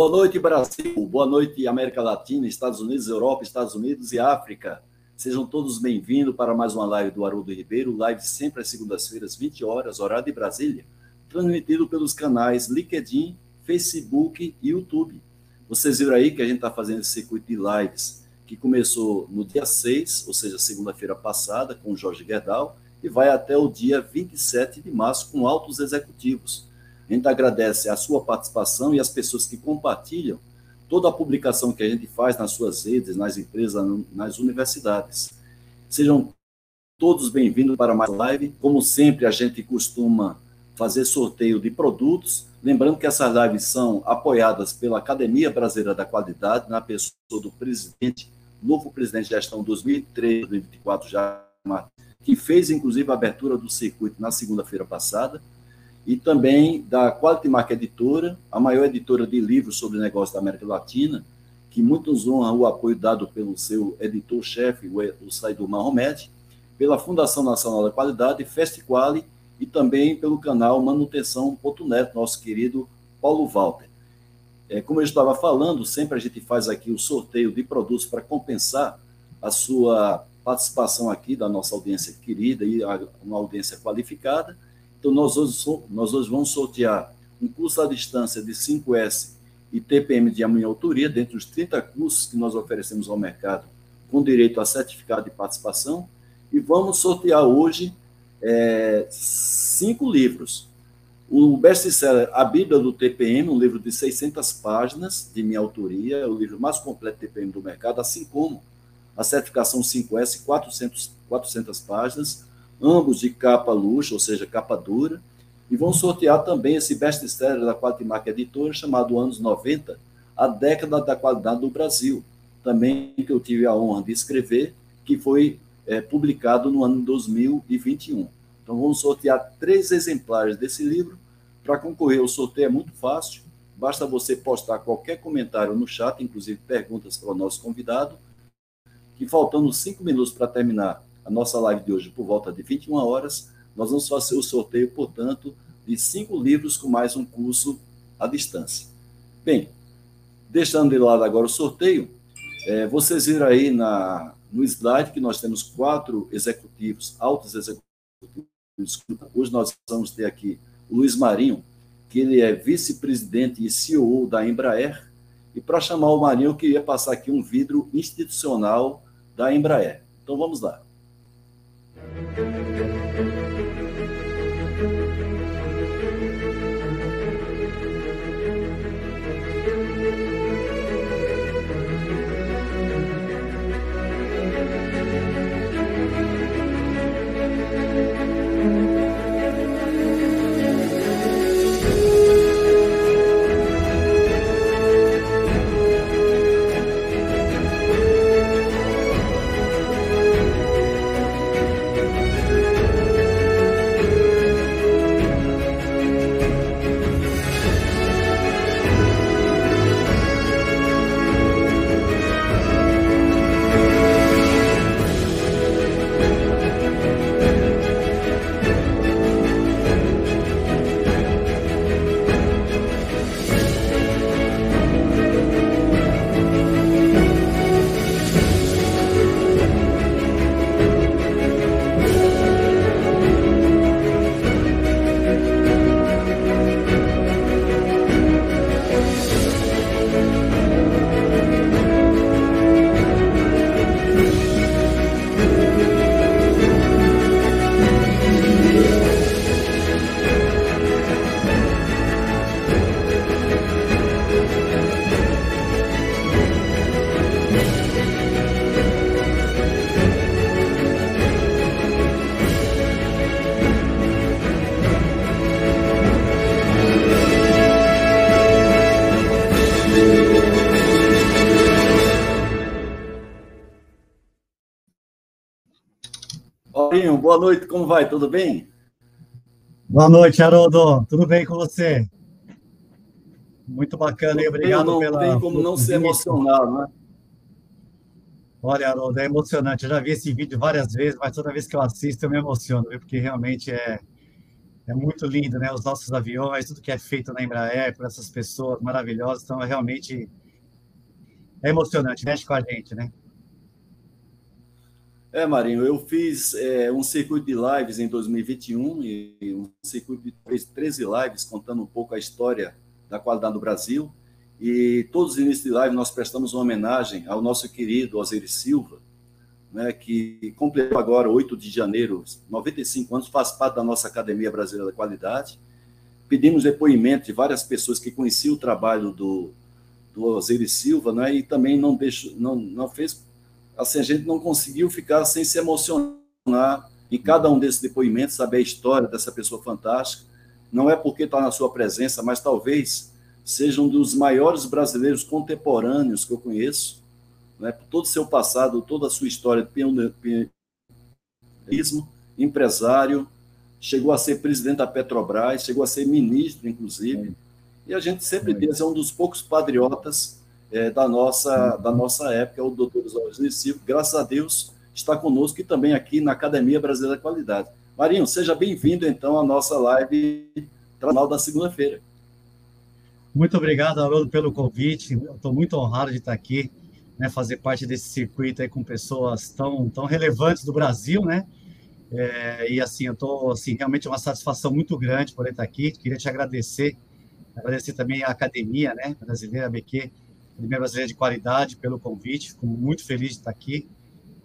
Boa noite, Brasil. Boa noite, América Latina, Estados Unidos, Europa, Estados Unidos e África. Sejam todos bem-vindos para mais uma live do Haroldo Ribeiro, live sempre às segundas-feiras, 20 horas, horário de Brasília, transmitido pelos canais LinkedIn, Facebook e YouTube. Vocês viram aí que a gente está fazendo esse circuito de lives que começou no dia 6, ou seja, segunda-feira passada, com o Jorge Gerdau, e vai até o dia 27 de março com altos executivos. A gente agradece a sua participação e as pessoas que compartilham toda a publicação que a gente faz nas suas redes, nas empresas, nas universidades. Sejam todos bem-vindos para mais live. Como sempre, a gente costuma fazer sorteio de produtos. Lembrando que essas lives são apoiadas pela Academia Brasileira da Qualidade, na pessoa do presidente, novo presidente de gestão 2003-2024, já que fez inclusive a abertura do circuito na segunda-feira passada e também da Quality Mark Editora, a maior editora de livros sobre negócios da América Latina, que muito nos honra o apoio dado pelo seu editor-chefe, o Saidu Mahomet, pela Fundação Nacional da Qualidade, Festiquali, e também pelo canal Manutenção.net, nosso querido Paulo Walter. É, como eu estava falando, sempre a gente faz aqui o sorteio de produtos para compensar a sua participação aqui da nossa audiência querida e uma audiência qualificada. Então, nós hoje, nós hoje vamos sortear um curso à distância de 5S e TPM de amanhã autoria, dentre os 30 cursos que nós oferecemos ao mercado, com direito a certificado de participação. E vamos sortear hoje é, cinco livros. O best-seller A Bíblia do TPM, um livro de 600 páginas, de minha autoria, é o livro mais completo TPM do mercado, assim como a certificação 5S, 400, 400 páginas, ambos de capa luxo, ou seja, capa dura, e vão sortear também esse best-seller da Qualimark Editora, chamado Anos 90, a década da qualidade do Brasil, também que eu tive a honra de escrever, que foi é, publicado no ano 2021. Então, vamos sortear três exemplares desse livro. Para concorrer, o sorteio é muito fácil, basta você postar qualquer comentário no chat, inclusive perguntas para o nosso convidado, que faltando cinco minutos para terminar a nossa live de hoje por volta de 21 horas, nós vamos fazer o sorteio, portanto, de cinco livros com mais um curso à distância. Bem, deixando de lado agora o sorteio, é, vocês viram aí na, no slide que nós temos quatro executivos, altos executivos. Hoje nós vamos ter aqui o Luiz Marinho, que ele é vice-presidente e CEO da Embraer. E para chamar o Marinho, eu queria passar aqui um vidro institucional da Embraer. Então vamos lá. thank you boa noite, como vai? Tudo bem? Boa noite, Haroldo. Tudo bem com você? Muito bacana, e obrigado não pela. Não tem como não se emocionar, né? Olha, Haroldo, é emocionante. Eu já vi esse vídeo várias vezes, mas toda vez que eu assisto eu me emociono, porque realmente é, é muito lindo, né? Os nossos aviões, tudo que é feito na Embraer por essas pessoas maravilhosas, então é realmente é emocionante, mexe com a gente, né? É, Marinho, eu fiz é, um circuito de lives em 2021 e um circuito de 13 lives contando um pouco a história da qualidade do Brasil. E todos os inícios de live nós prestamos uma homenagem ao nosso querido Osiris Silva, né, que completou agora, 8 de janeiro, 95 anos, faz parte da nossa Academia Brasileira da Qualidade. Pedimos depoimento de várias pessoas que conheciam o trabalho do, do Osiris Silva, né, e também não, deixou, não, não fez assim, a gente não conseguiu ficar sem se emocionar em cada um desses depoimentos, saber a história dessa pessoa fantástica. Não é porque está na sua presença, mas talvez seja um dos maiores brasileiros contemporâneos que eu conheço, né, por todo o seu passado, toda a sua história de pioneirismo, empresário, chegou a ser presidente da Petrobras, chegou a ser ministro, inclusive. E a gente sempre diz, é um dos poucos patriotas é, da, nossa, da nossa época, o doutor Oswaldo Silva, graças a Deus, está conosco e também aqui na Academia Brasileira da Qualidade. Marinho, seja bem-vindo, então, à nossa live tradicional da segunda-feira. Muito obrigado, Haroldo, pelo convite. Estou muito honrado de estar aqui, né, fazer parte desse circuito aí com pessoas tão, tão relevantes do Brasil, né? É, e assim, eu estou assim, realmente é uma satisfação muito grande por estar aqui. Queria te agradecer, agradecer também à Academia, né, brasileira BQ, Academia Brasileira de Qualidade, pelo convite. Fico muito feliz de estar aqui.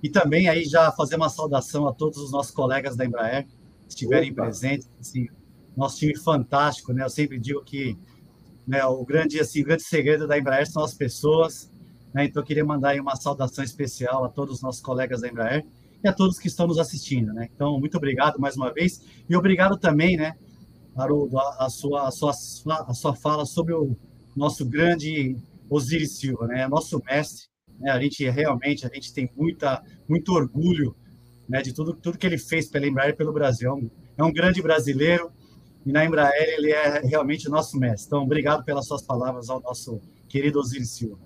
E também aí já fazer uma saudação a todos os nossos colegas da Embraer que estiverem Opa. presentes. Assim, nosso time fantástico, né? Eu sempre digo que né, o grande assim, o grande segredo da Embraer são as pessoas. Né? Então eu queria mandar aí uma saudação especial a todos os nossos colegas da Embraer e a todos que estão nos assistindo, né? Então muito obrigado mais uma vez e obrigado também, né, Haroldo, a, a sua a sua a sua fala sobre o nosso grande Osiris Silva, né? É nosso mestre, né? A gente realmente a gente tem muita muito orgulho, né? De tudo tudo que ele fez pela Embraer e pelo Brasil. É um, é grande brasileiro e na Embraer ele é realmente o nosso mestre. Então, obrigado pelas suas palavras ao nosso querido Osiris Silva.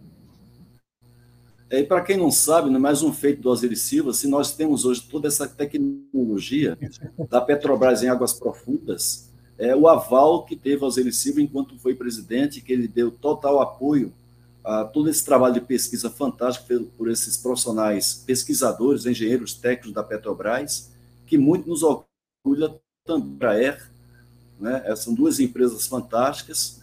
É, e para quem não sabe, né, mais um feito do Osiris Silva, se nós temos hoje toda essa tecnologia da Petrobras em águas profundas, é o aval que teve Osiris Silva enquanto foi presidente, que ele deu total apoio a todo esse trabalho de pesquisa fantástico feito por esses profissionais, pesquisadores, engenheiros técnicos da Petrobras, que muito nos orgulha também a Embraer, né? São duas empresas fantásticas,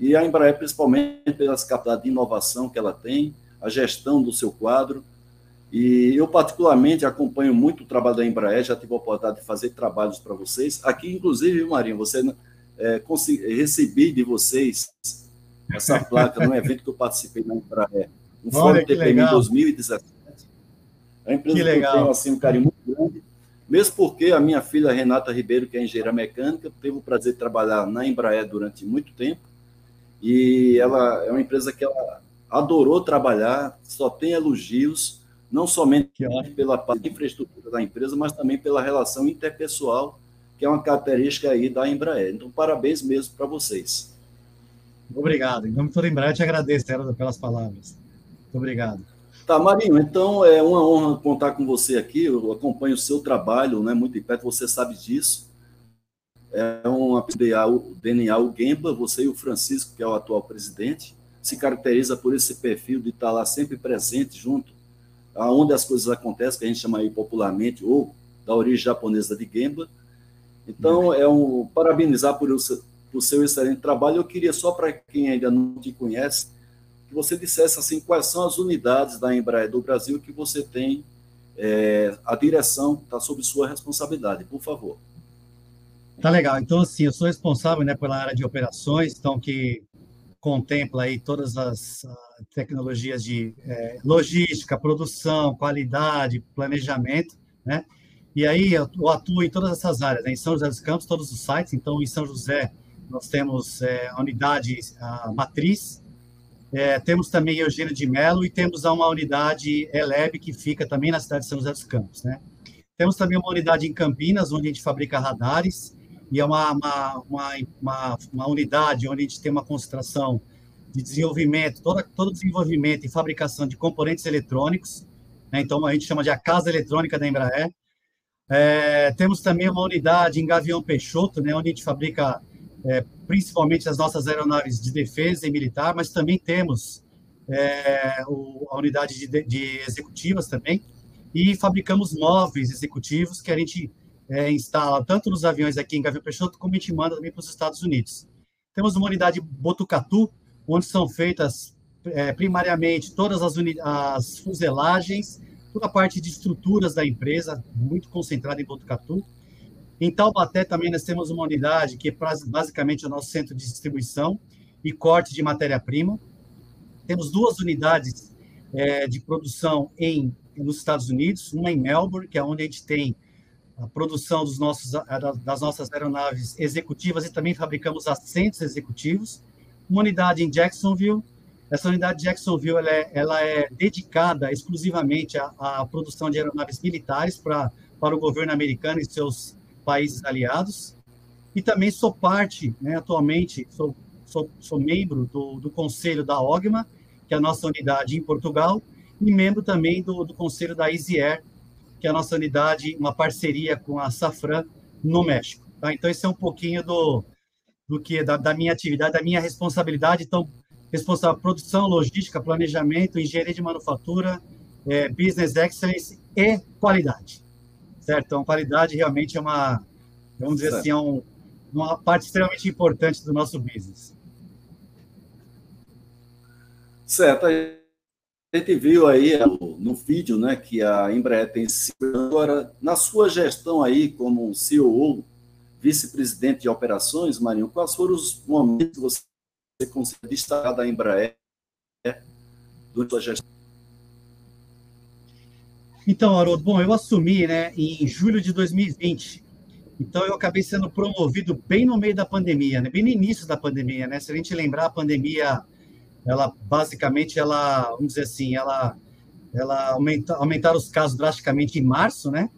e a Embraer, principalmente pelas capacidades de inovação que ela tem, a gestão do seu quadro, e eu, particularmente, acompanho muito o trabalho da Embraer, já tive a oportunidade de fazer trabalhos para vocês. Aqui, inclusive, Marinho, você é, recebi de vocês essa placa num evento que eu participei na Embraer, no Fórum TPM em 2017. É uma empresa que, legal. que eu tenho assim, um carinho muito grande, mesmo porque a minha filha Renata Ribeiro, que é engenheira mecânica, teve o prazer de trabalhar na Embraer durante muito tempo, e ela é uma empresa que ela adorou trabalhar, só tem elogios, não somente pela parte de infraestrutura da empresa, mas também pela relação interpessoal, que é uma característica aí da Embraer. Então, parabéns mesmo para vocês. Obrigado. Em nome de toda a Embraer, te agradeço, Heraldo, pelas palavras. Muito obrigado. Tá, Marinho, então é uma honra contar com você aqui. Eu acompanho o seu trabalho né, muito de perto, você sabe disso. É uma DNA, o DNA, você e o Francisco, que é o atual presidente, se caracteriza por esse perfil de estar lá sempre presente junto, aonde as coisas acontecem, que a gente chama aí popularmente, ou da origem japonesa de Gemba. Então, é um parabenizar por, por seu excelente trabalho. Eu queria só para quem ainda não te conhece, que você dissesse assim quais são as unidades da Embraer do Brasil que você tem é, a direção está sob sua responsabilidade, por favor. Tá legal. Então, assim, eu sou responsável né, pela área de operações, então que contempla aí todas as uh, tecnologias de é, logística, produção, qualidade, planejamento, né? E aí eu atuo em todas essas áreas, né? em São José dos Campos, todos os sites. Então, em São José, nós temos é, a unidade a matriz, é, temos também Eugênio de Melo e temos uma unidade ELEB que fica também na cidade de São José dos Campos, né? Temos também uma unidade em Campinas, onde a gente fabrica radares, e é uma, uma, uma, uma, unidade onde a gente tem uma concentração de desenvolvimento, toda, todo desenvolvimento e fabricação de componentes eletrônicos, né? então a gente chama de a casa eletrônica da Embraer. É, temos também uma unidade em Gavião Peixoto, né, onde a gente fabrica é, principalmente as nossas aeronaves de defesa e militar, mas também temos é, o, a unidade de, de, executivas também, e fabricamos móveis executivos que a gente é, instala tanto nos aviões aqui em Gavião Peixoto, como a gente manda também para os Estados Unidos. Temos uma unidade Botucatu, onde são feitas é, primariamente todas as, as fuselagens, toda a parte de estruturas da empresa, muito concentrada em Botucatu. Em Taubaté também nós temos uma unidade que é basicamente o nosso centro de distribuição e corte de matéria-prima. Temos duas unidades é, de produção em nos Estados Unidos, uma em Melbourne, que é onde a gente tem a produção dos nossos, das nossas aeronaves executivas e também fabricamos assentos executivos. Uma unidade em Jacksonville. Essa unidade de Jacksonville ela é, ela é dedicada exclusivamente à, à, produção de aeronaves militares para, para o governo americano e seus países aliados. E também sou parte, né, atualmente, sou, sou, sou membro do, do conselho da OGMA, que é a nossa unidade em Portugal, e membro também do, do conselho da Easy Air, que é a nossa unidade, uma parceria com a Safran no México. Tá? Então, esse é um pouquinho do, do que da, da minha atividade, da minha responsabilidade. Então, responsável produção, logística, planejamento, engenharia de manufatura, é, business excellence e qualidade. Certo? Então, qualidade realmente é uma, vamos dizer certo. assim, é um, uma parte extremamente importante do nosso business. Certo a gente viu aí no vídeo né, que a Embraer tem agora, na sua gestão aí como CEO, vice-presidente de operações, Marinho, quais foram os momentos que você conseguiu destacar da Embraer durante a sua gestão? Então, Haroldo, bom, eu assumi né, em julho de 2020. Então, eu acabei sendo promovido bem no meio da pandemia, né, bem no início da pandemia. Né? Se a gente lembrar, a pandemia ela basicamente ela, vamos dizer assim, ela ela aumenta, aumentaram os casos drasticamente em março, né?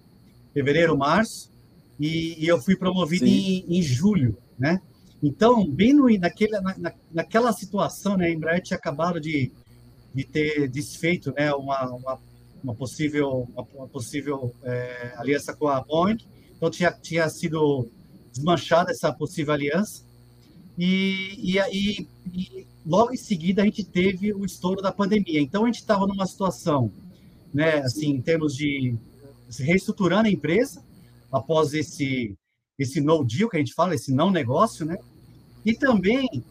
Fevereiro, março, e, e eu fui promovido em, em, julho, né? Então, bem no, naquele, na, naquela situação, né? A Embraer tinha acabado de, de ter desfeito, né? Uma, uma, uma possível, uma, possível é, aliança com a Boeing, então tinha, tinha sido desmanchada essa possível aliança, e, e, e logo em seguida a gente teve o estouro da pandemia. Então a gente estava numa situação, né, assim, em termos de reestruturando a empresa após esse esse no deal que a gente fala, esse não negócio, né? E também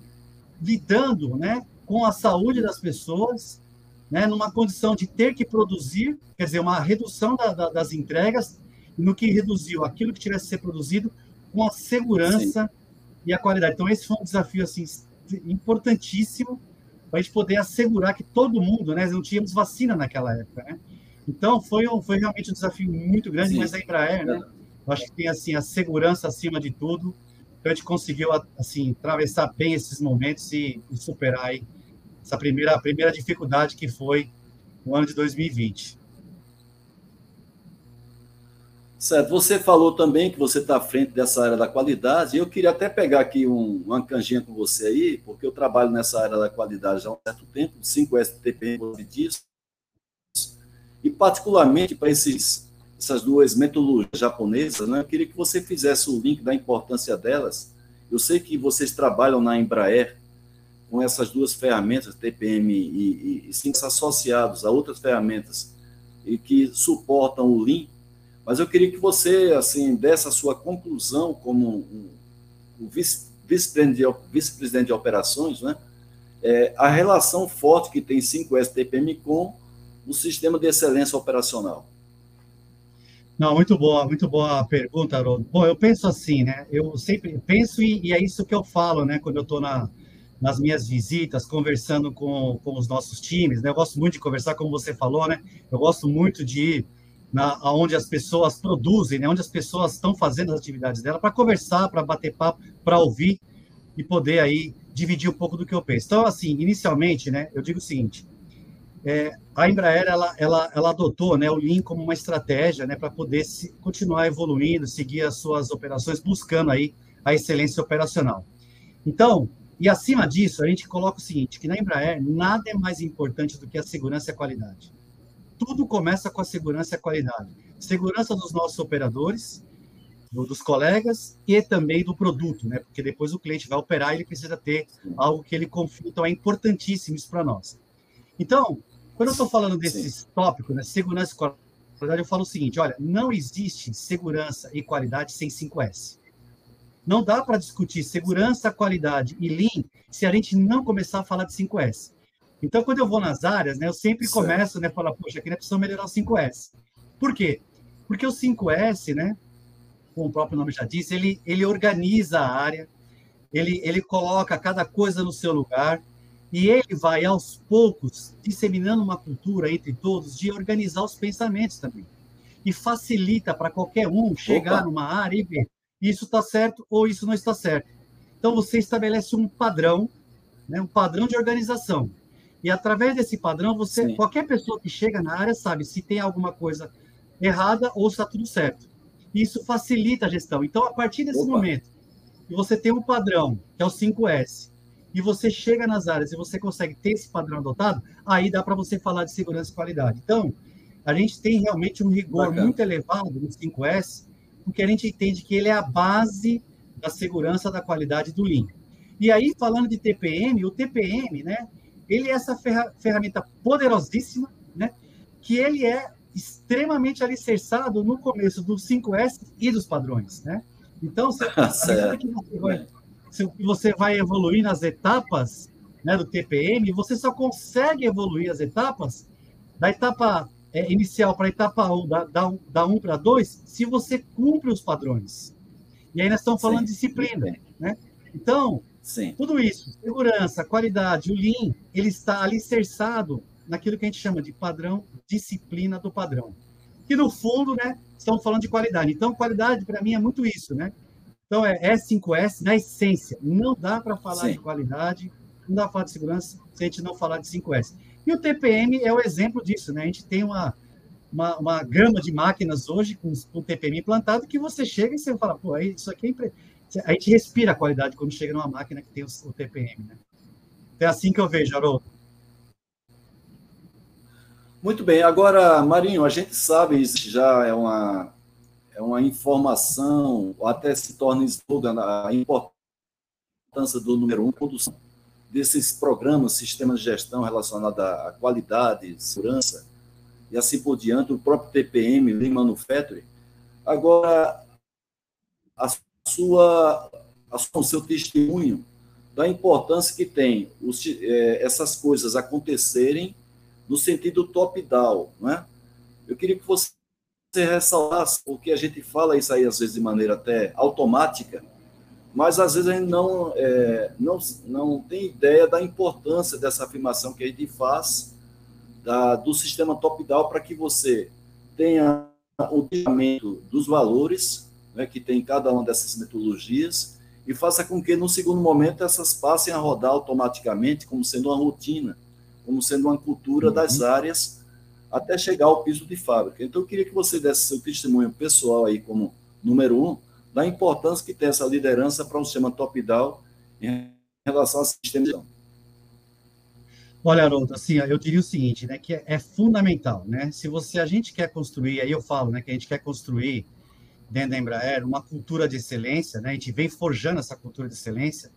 lidando, né, com a saúde das pessoas, né, numa condição de ter que produzir, quer dizer, uma redução da, da, das entregas, no que reduziu aquilo que tivesse que ser produzido com a segurança Sim. e a qualidade. Então esse foi um desafio assim importantíssimo para a gente poder assegurar que todo mundo, né, não tínhamos vacina naquela época, né? Então foi um, foi realmente um desafio muito grande, Sim. mas a Embraer, né, eu acho que tem assim a segurança acima de tudo, então a gente conseguiu assim atravessar bem esses momentos e, e superar aí essa primeira primeira dificuldade que foi o ano de 2020. Certo. Você falou também que você está à frente dessa área da qualidade. Eu queria até pegar aqui um, uma canjinha com você aí, porque eu trabalho nessa área da qualidade já há um certo tempo, 5 STP disso, e particularmente para esses, essas duas metodologias japonesas, né, eu queria que você fizesse o link da importância delas. Eu sei que vocês trabalham na Embraer com essas duas ferramentas, TPM e, e, e associados a outras ferramentas e que suportam o Lean mas eu queria que você, assim, desse a sua conclusão como um, um vice-presidente de, vice de operações, né? É, a relação forte que tem 5STPM com o sistema de excelência operacional. Não, muito boa, muito boa pergunta, Haroldo. Bom, eu penso assim, né? Eu sempre penso e, e é isso que eu falo, né? Quando eu estou na, nas minhas visitas, conversando com, com os nossos times, né? Eu gosto muito de conversar, como você falou, né? Eu gosto muito de ir na, onde as pessoas produzem, né, onde as pessoas estão fazendo as atividades dela, para conversar, para bater papo, para ouvir e poder aí dividir um pouco do que eu penso. Então, assim, inicialmente, né, eu digo o seguinte, é, a Embraer, ela, ela, ela adotou né, o Lean como uma estratégia né, para poder se, continuar evoluindo, seguir as suas operações, buscando aí a excelência operacional. Então, e acima disso, a gente coloca o seguinte, que na Embraer, nada é mais importante do que a segurança e a qualidade tudo começa com a segurança e a qualidade. segurança dos nossos operadores, do, dos colegas e também do produto, né? Porque depois o cliente vai operar e ele precisa ter algo que ele confia. Então, é importantíssimo isso para nós. Então, quando eu estou falando desses Sim. tópicos, né, segurança e qualidade, eu falo o seguinte: olha, não existe segurança e qualidade sem 5S. Não dá para discutir segurança, qualidade e Lean se a gente não começar a falar de 5S. Então, quando eu vou nas áreas, né, eu sempre começo, né, falar, poxa, aqui nós precisamos melhorar o 5S. Por quê? Porque o 5S, né, como o próprio nome já diz, ele, ele organiza a área, ele, ele coloca cada coisa no seu lugar, e ele vai, aos poucos, disseminando uma cultura entre todos de organizar os pensamentos também. E facilita para qualquer um chegar Opa. numa área e ver isso está certo ou isso não está certo. Então, você estabelece um padrão, né, um padrão de organização. E através desse padrão, você, qualquer pessoa que chega na área sabe se tem alguma coisa errada ou está tudo certo. Isso facilita a gestão. Então, a partir desse Opa. momento, que você tem um padrão, que é o 5S, e você chega nas áreas e você consegue ter esse padrão adotado, aí dá para você falar de segurança e qualidade. Então, a gente tem realmente um rigor Bacana. muito elevado no 5S, porque a gente entende que ele é a base da segurança da qualidade do Lean. E aí, falando de TPM, o TPM, né, ele é essa ferramenta poderosíssima, né, que ele é extremamente alicerçado no começo dos 5S e dos padrões, né? Então, você, que você vai, você vai evoluir nas etapas né, do TPM, você só consegue evoluir as etapas da etapa é, inicial para etapa 1, da, da, da 1 para 2, se você cumpre os padrões. E aí nós estamos falando Sim. de disciplina, né? Então, Sim. tudo isso, segurança, qualidade, o Lean, ele está alicerçado naquilo que a gente chama de padrão, disciplina do padrão. Que no fundo, né, estamos falando de qualidade. Então, qualidade para mim é muito isso, né? Então, é S5S na essência. Não dá para falar Sim. de qualidade, não dá para falar de segurança se a gente não falar de 5S. E o TPM é o exemplo disso, né? A gente tem uma, uma, uma gama de máquinas hoje com, com TPM implantado que você chega e você fala, pô, isso aqui é impre... A gente respira a qualidade quando chega numa máquina que tem o, o TPM, né? É assim que eu vejo, Haroldo. Muito bem. Agora, Marinho, a gente sabe, isso já é uma, é uma informação, até se torna slogan, a importância do número um, produção desses programas, sistemas de gestão relacionados à qualidade, segurança e assim por diante, o próprio TPM, Lean Manufacturing. Agora, a sua, a o seu testemunho da importância que tem os, é, essas coisas acontecerem no sentido top-down, não é? Eu queria que você ressaltasse, porque a gente fala isso aí às vezes de maneira até automática, mas às vezes a gente não, é, não, não tem ideia da importância dessa afirmação que a gente faz da, do sistema top-down para que você tenha o tratamento dos valores né, que tem cada uma dessas metodologias e faça com que, no segundo momento, essas passem a rodar automaticamente como sendo uma rotina como sendo uma cultura uhum. das áreas até chegar ao piso de fábrica. Então, eu queria que você desse seu testemunho pessoal aí, como número um, da importância que tem essa liderança para um sistema top-down em relação ao sistema Olha, Haroldo, assim, eu diria o seguinte, né, que é, é, fundamental, né, se você, a gente quer construir, aí eu falo, né, que a gente quer construir dentro da Embraer uma cultura de excelência, né, a gente vem forjando essa cultura de excelência,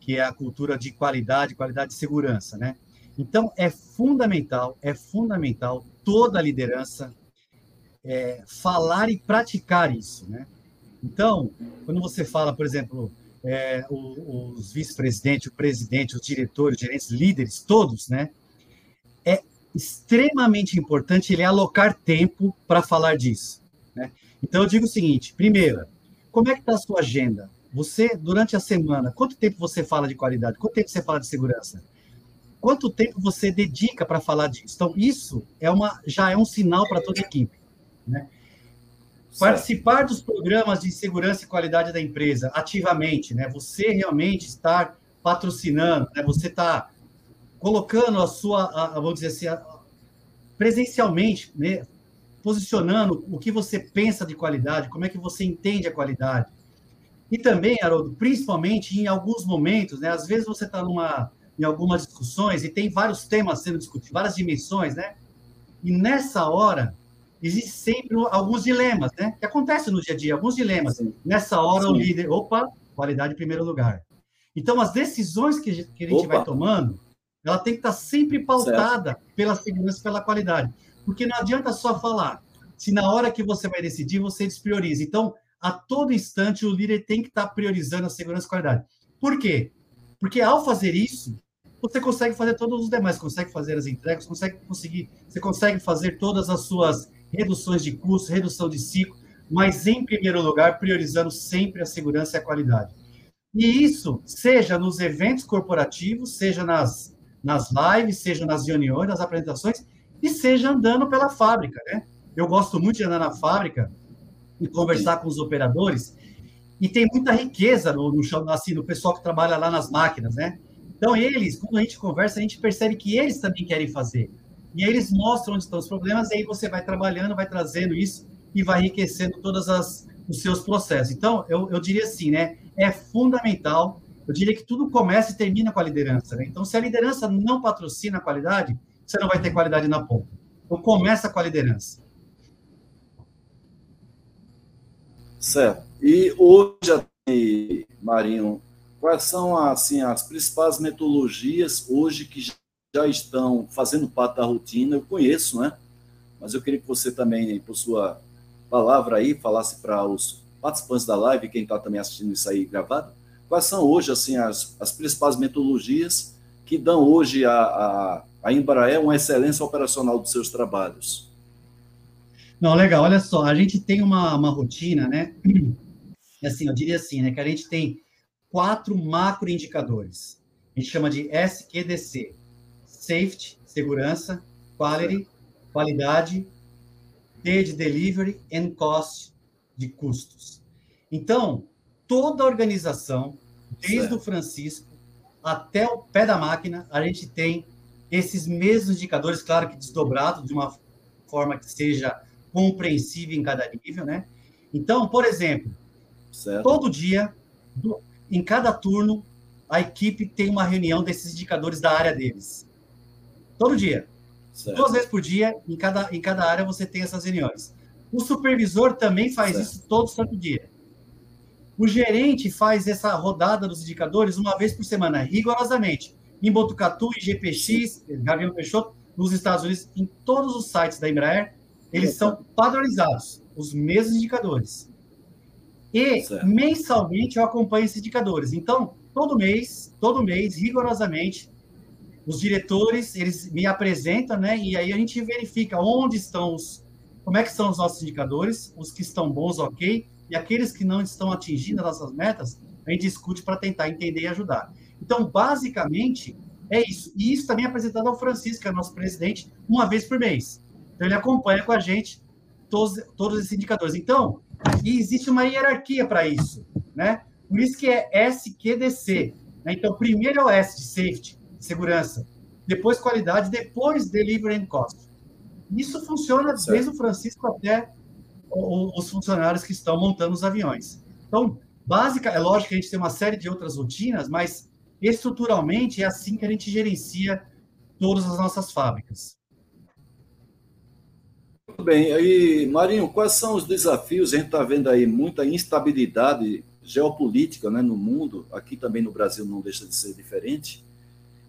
que é a cultura de qualidade, qualidade e segurança, né, então, é fundamental, é fundamental toda a liderança é, falar e praticar isso, né? Então, quando você fala, por exemplo, é, os, vice-presidentes, o presidente, os diretores, os gerentes, líderes, todos, né? É extremamente importante ele alocar tempo para falar disso, né? Então, eu digo o seguinte, primeiro, como é que está a sua agenda? Você, durante a semana, quanto tempo você fala de qualidade? Quanto tempo você fala de segurança? quanto tempo você dedica para falar disso? Então, isso é uma, já é um sinal para toda a equipe. Né? Participar dos programas de segurança e qualidade da empresa ativamente, né? Você realmente estar patrocinando, né? Você está colocando a sua, a, vamos dizer assim, a, presencialmente, né? Posicionando o que você pensa de qualidade, como é que você entende a qualidade. E também, Haroldo, principalmente em alguns momentos, né? Às vezes você está numa em algumas discussões, e tem vários temas sendo discutidos, várias dimensões, né? E nessa hora, existem sempre alguns dilemas, né? Que acontecem no dia a dia, alguns dilemas. Sim. Nessa hora, Sim. o líder, opa, qualidade em primeiro lugar. Então, as decisões que a gente, que a gente vai tomando, ela tem que estar sempre pautada certo. pela segurança e pela qualidade. Porque não adianta só falar, se na hora que você vai decidir, você desprioriza. Então, a todo instante, o líder tem que estar priorizando a segurança e a qualidade. Por quê? Porque ao fazer isso, você consegue fazer todos os demais, consegue fazer as entregas, consegue conseguir, você consegue fazer todas as suas reduções de custos, redução de ciclo, mas em primeiro lugar, priorizando sempre a segurança e a qualidade. E isso, seja nos eventos corporativos, seja nas, nas lives, seja nas reuniões, nas apresentações, e seja andando pela fábrica, né? Eu gosto muito de andar na fábrica e conversar com os operadores, e tem muita riqueza no, no, assim, no pessoal que trabalha lá nas máquinas, né? Então, eles, quando a gente conversa, a gente percebe que eles também querem fazer. E aí eles mostram onde estão os problemas, e aí você vai trabalhando, vai trazendo isso e vai enriquecendo todos os seus processos. Então, eu, eu diria assim, né? É fundamental. Eu diria que tudo começa e termina com a liderança. Né? Então, se a liderança não patrocina a qualidade, você não vai ter qualidade na ponta. Então, começa com a liderança. Certo. E hoje, Marinho, quais são assim, as principais metodologias hoje que já estão fazendo parte da rotina? Eu conheço, né? Mas eu queria que você também, por sua palavra aí, falasse para os participantes da live, quem está também assistindo isso aí gravado, quais são hoje assim as, as principais metodologias que dão hoje a, a, a Embraer uma excelência operacional dos seus trabalhos? Não, legal. Olha só, a gente tem uma, uma rotina, né? Assim, eu diria assim, né? Que a gente tem quatro macro indicadores. A gente chama de SQDC: Safety, segurança, Quality, qualidade, T de delivery and cost de custos. Então, toda a organização, desde certo. o Francisco até o pé da máquina, a gente tem esses mesmos indicadores, claro que desdobrado de uma forma que seja compreensível em cada nível, né? Então, por exemplo, certo. todo dia, em cada turno, a equipe tem uma reunião desses indicadores da área deles. Todo dia. Certo. Duas vezes por dia, em cada, em cada área, você tem essas reuniões. O supervisor também faz certo. isso todo santo dia. O gerente faz essa rodada dos indicadores uma vez por semana, rigorosamente. Em Botucatu, em GPX, Gavião Peixoto, nos Estados Unidos, em todos os sites da Embraer, eles são padronizados, os mesmos indicadores. E certo. mensalmente eu acompanho esses indicadores. Então, todo mês, todo mês, rigorosamente, os diretores, eles me apresentam, né? E aí a gente verifica onde estão os, como é que são os nossos indicadores, os que estão bons, ok, e aqueles que não estão atingindo as nossas metas, a gente discute para tentar entender e ajudar. Então, basicamente, é isso. E isso também é apresentado ao Francisco, que é nosso presidente, uma vez por mês. Então, ele acompanha com a gente todos, todos esses indicadores. Então, existe uma hierarquia para isso, né? Por isso que é SQDC. Né? Então, primeiro é o S de safety, segurança, depois qualidade, depois delivery and cost. Isso funciona certo. desde o Francisco até os funcionários que estão montando os aviões. Então, básica, é lógico que a gente tem uma série de outras rotinas, mas estruturalmente é assim que a gente gerencia todas as nossas fábricas. Muito bem. Aí, Marinho, quais são os desafios? A gente está vendo aí muita instabilidade geopolítica né, no mundo, aqui também no Brasil não deixa de ser diferente.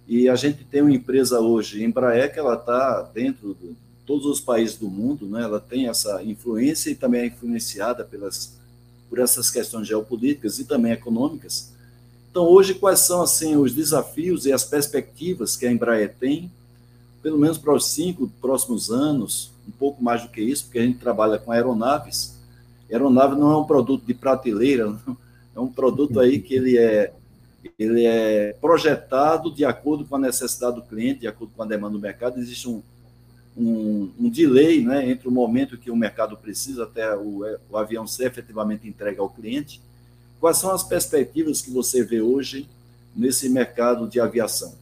E a gente tem uma empresa hoje, Embraer, que ela está dentro de todos os países do mundo, né? ela tem essa influência e também é influenciada pelas, por essas questões geopolíticas e também econômicas. Então, hoje, quais são assim os desafios e as perspectivas que a Embraer tem, pelo menos para os cinco próximos anos, um pouco mais do que isso, porque a gente trabalha com aeronaves. aeronave não é um produto de prateleira, não. é um produto aí que ele é ele é projetado de acordo com a necessidade do cliente, de acordo com a demanda do mercado. Existe um, um, um delay né, entre o momento que o mercado precisa até o, o avião ser efetivamente entregue ao cliente. Quais são as perspectivas que você vê hoje nesse mercado de aviação?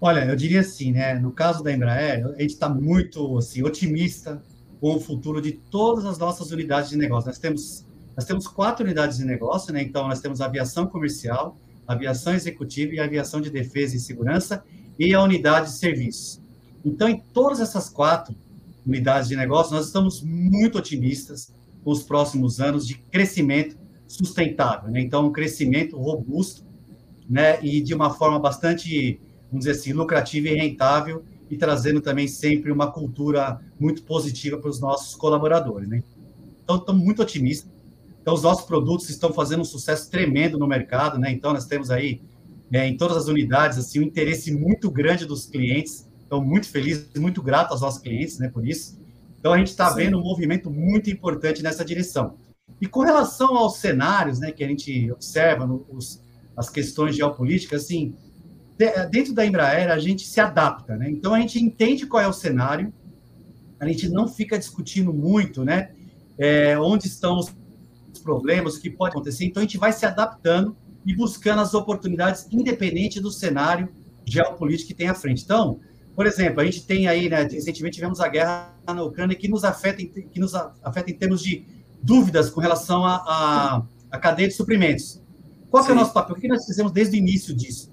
Olha, eu diria assim, né? No caso da Embraer, a gente está muito assim, otimista com o futuro de todas as nossas unidades de negócio. Nós temos, nós temos quatro unidades de negócio, né? Então, nós temos aviação comercial, aviação executiva e aviação de defesa e segurança e a unidade de serviços. Então, em todas essas quatro, unidades de negócio, nós estamos muito otimistas com os próximos anos de crescimento sustentável, né? Então, um crescimento robusto, né? E de uma forma bastante, vamos dizer assim, lucrativa e rentável, e trazendo também sempre uma cultura muito positiva para os nossos colaboradores, né? Então, estamos muito otimistas. Então, os nossos produtos estão fazendo um sucesso tremendo no mercado, né? Então, nós temos aí, né, em todas as unidades, assim, um interesse muito grande dos clientes. Então, muito feliz, muito grato aos nossos clientes, né, por isso. Então, a gente está vendo um movimento muito importante nessa direção. E com relação aos cenários, né, que a gente observa, nos, as questões geopolíticas, assim, dentro da Embraer, a gente se adapta, né? Então, a gente entende qual é o cenário, a gente não fica discutindo muito, né, é, onde estão os problemas, o que pode acontecer. Então, a gente vai se adaptando e buscando as oportunidades, independente do cenário geopolítico que tem à frente. Então, por exemplo, a gente tem aí, né, recentemente tivemos a guerra na Ucrânia que nos afeta, que nos afeta em termos de dúvidas com relação à cadeia de suprimentos. Qual é o nosso papel? O que nós fizemos desde o início disso?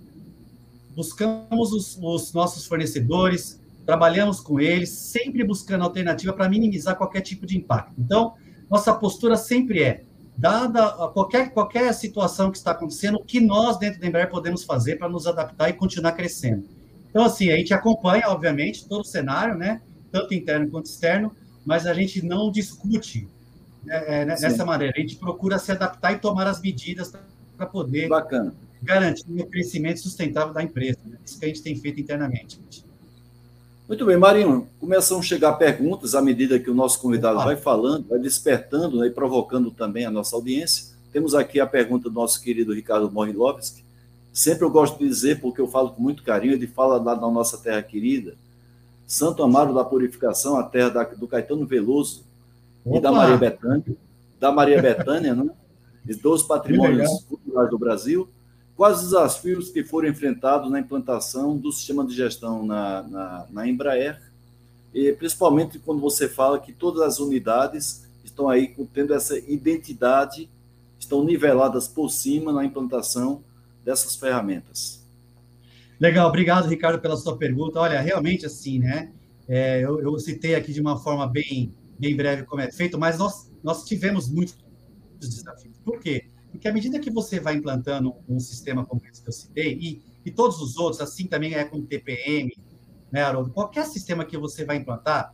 Buscamos os, os nossos fornecedores, trabalhamos com eles, sempre buscando alternativa para minimizar qualquer tipo de impacto. Então, nossa postura sempre é, dada qualquer, qualquer situação que está acontecendo, o que nós, dentro da Embraer, podemos fazer para nos adaptar e continuar crescendo. Então, assim, a gente acompanha, obviamente, todo o cenário, né? Tanto interno quanto externo, mas a gente não discute né, é, nessa maneira. A gente procura se adaptar e tomar as medidas para poder Bacana. garantir o crescimento sustentável da empresa. Né? Isso que a gente tem feito internamente. Muito bem, Marinho. Começam a chegar perguntas à medida que o nosso convidado vai falando, vai despertando né, e provocando também a nossa audiência. Temos aqui a pergunta do nosso querido Ricardo Morilovski. Sempre eu gosto de dizer, porque eu falo com muito carinho, ele fala lá da nossa terra querida, Santo Amaro da Purificação, a terra da, do Caetano Veloso Opa. e da Maria Bethânia, da Maria Bethânia, né? E dos patrimônios culturais do Brasil. Quais os desafios que foram enfrentados na implantação do sistema de gestão na, na, na Embraer? E principalmente quando você fala que todas as unidades estão aí tendo essa identidade, estão niveladas por cima na implantação dessas ferramentas. Legal, obrigado, Ricardo, pela sua pergunta. Olha, realmente assim, né? É, eu, eu, citei aqui de uma forma bem, bem breve como é feito, mas nós, nós tivemos muitos desafios. Por quê? Porque à medida que você vai implantando um sistema como esse que eu citei, e, e todos os outros, assim também é com TPM, né, Haroldo? Qualquer sistema que você vai implantar,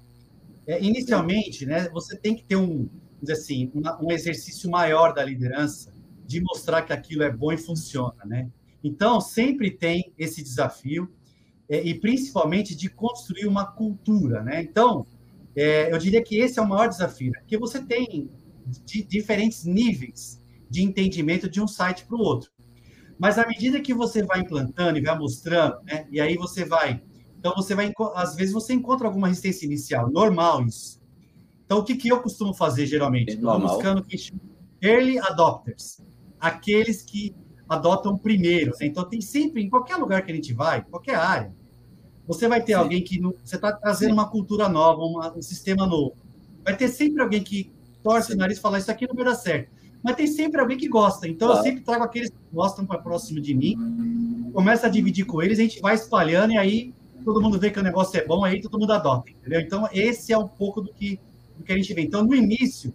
é, inicialmente, né, você tem que ter um, assim, um exercício maior da liderança de mostrar que aquilo é bom e funciona, né? Então, sempre tem esse desafio, é, e principalmente de construir uma cultura, né? Então, é, eu diria que esse é o maior desafio, né? porque você tem diferentes níveis de entendimento de um site para o outro. Mas à medida que você vai implantando e vai mostrando, né? E aí você vai. Então, você vai. Às vezes você encontra alguma resistência inicial, normal isso. Então, o que, que eu costumo fazer geralmente? Estou buscando que early adopters aqueles que adotam primeiro. Né? Então, tem sempre, em qualquer lugar que a gente vai, qualquer área, você vai ter Sim. alguém que. você está trazendo uma cultura nova, uma, um sistema novo. Vai ter sempre alguém que torce Sim. o nariz e fala: Isso aqui não vai dar certo. Mas tem sempre alguém que gosta. Então, eu sempre trago aqueles que gostam para próximo de mim, começa a dividir com eles, a gente vai espalhando e aí todo mundo vê que o negócio é bom, aí todo mundo adota, entendeu? Então, esse é um pouco do que, do que a gente vê. Então, no início,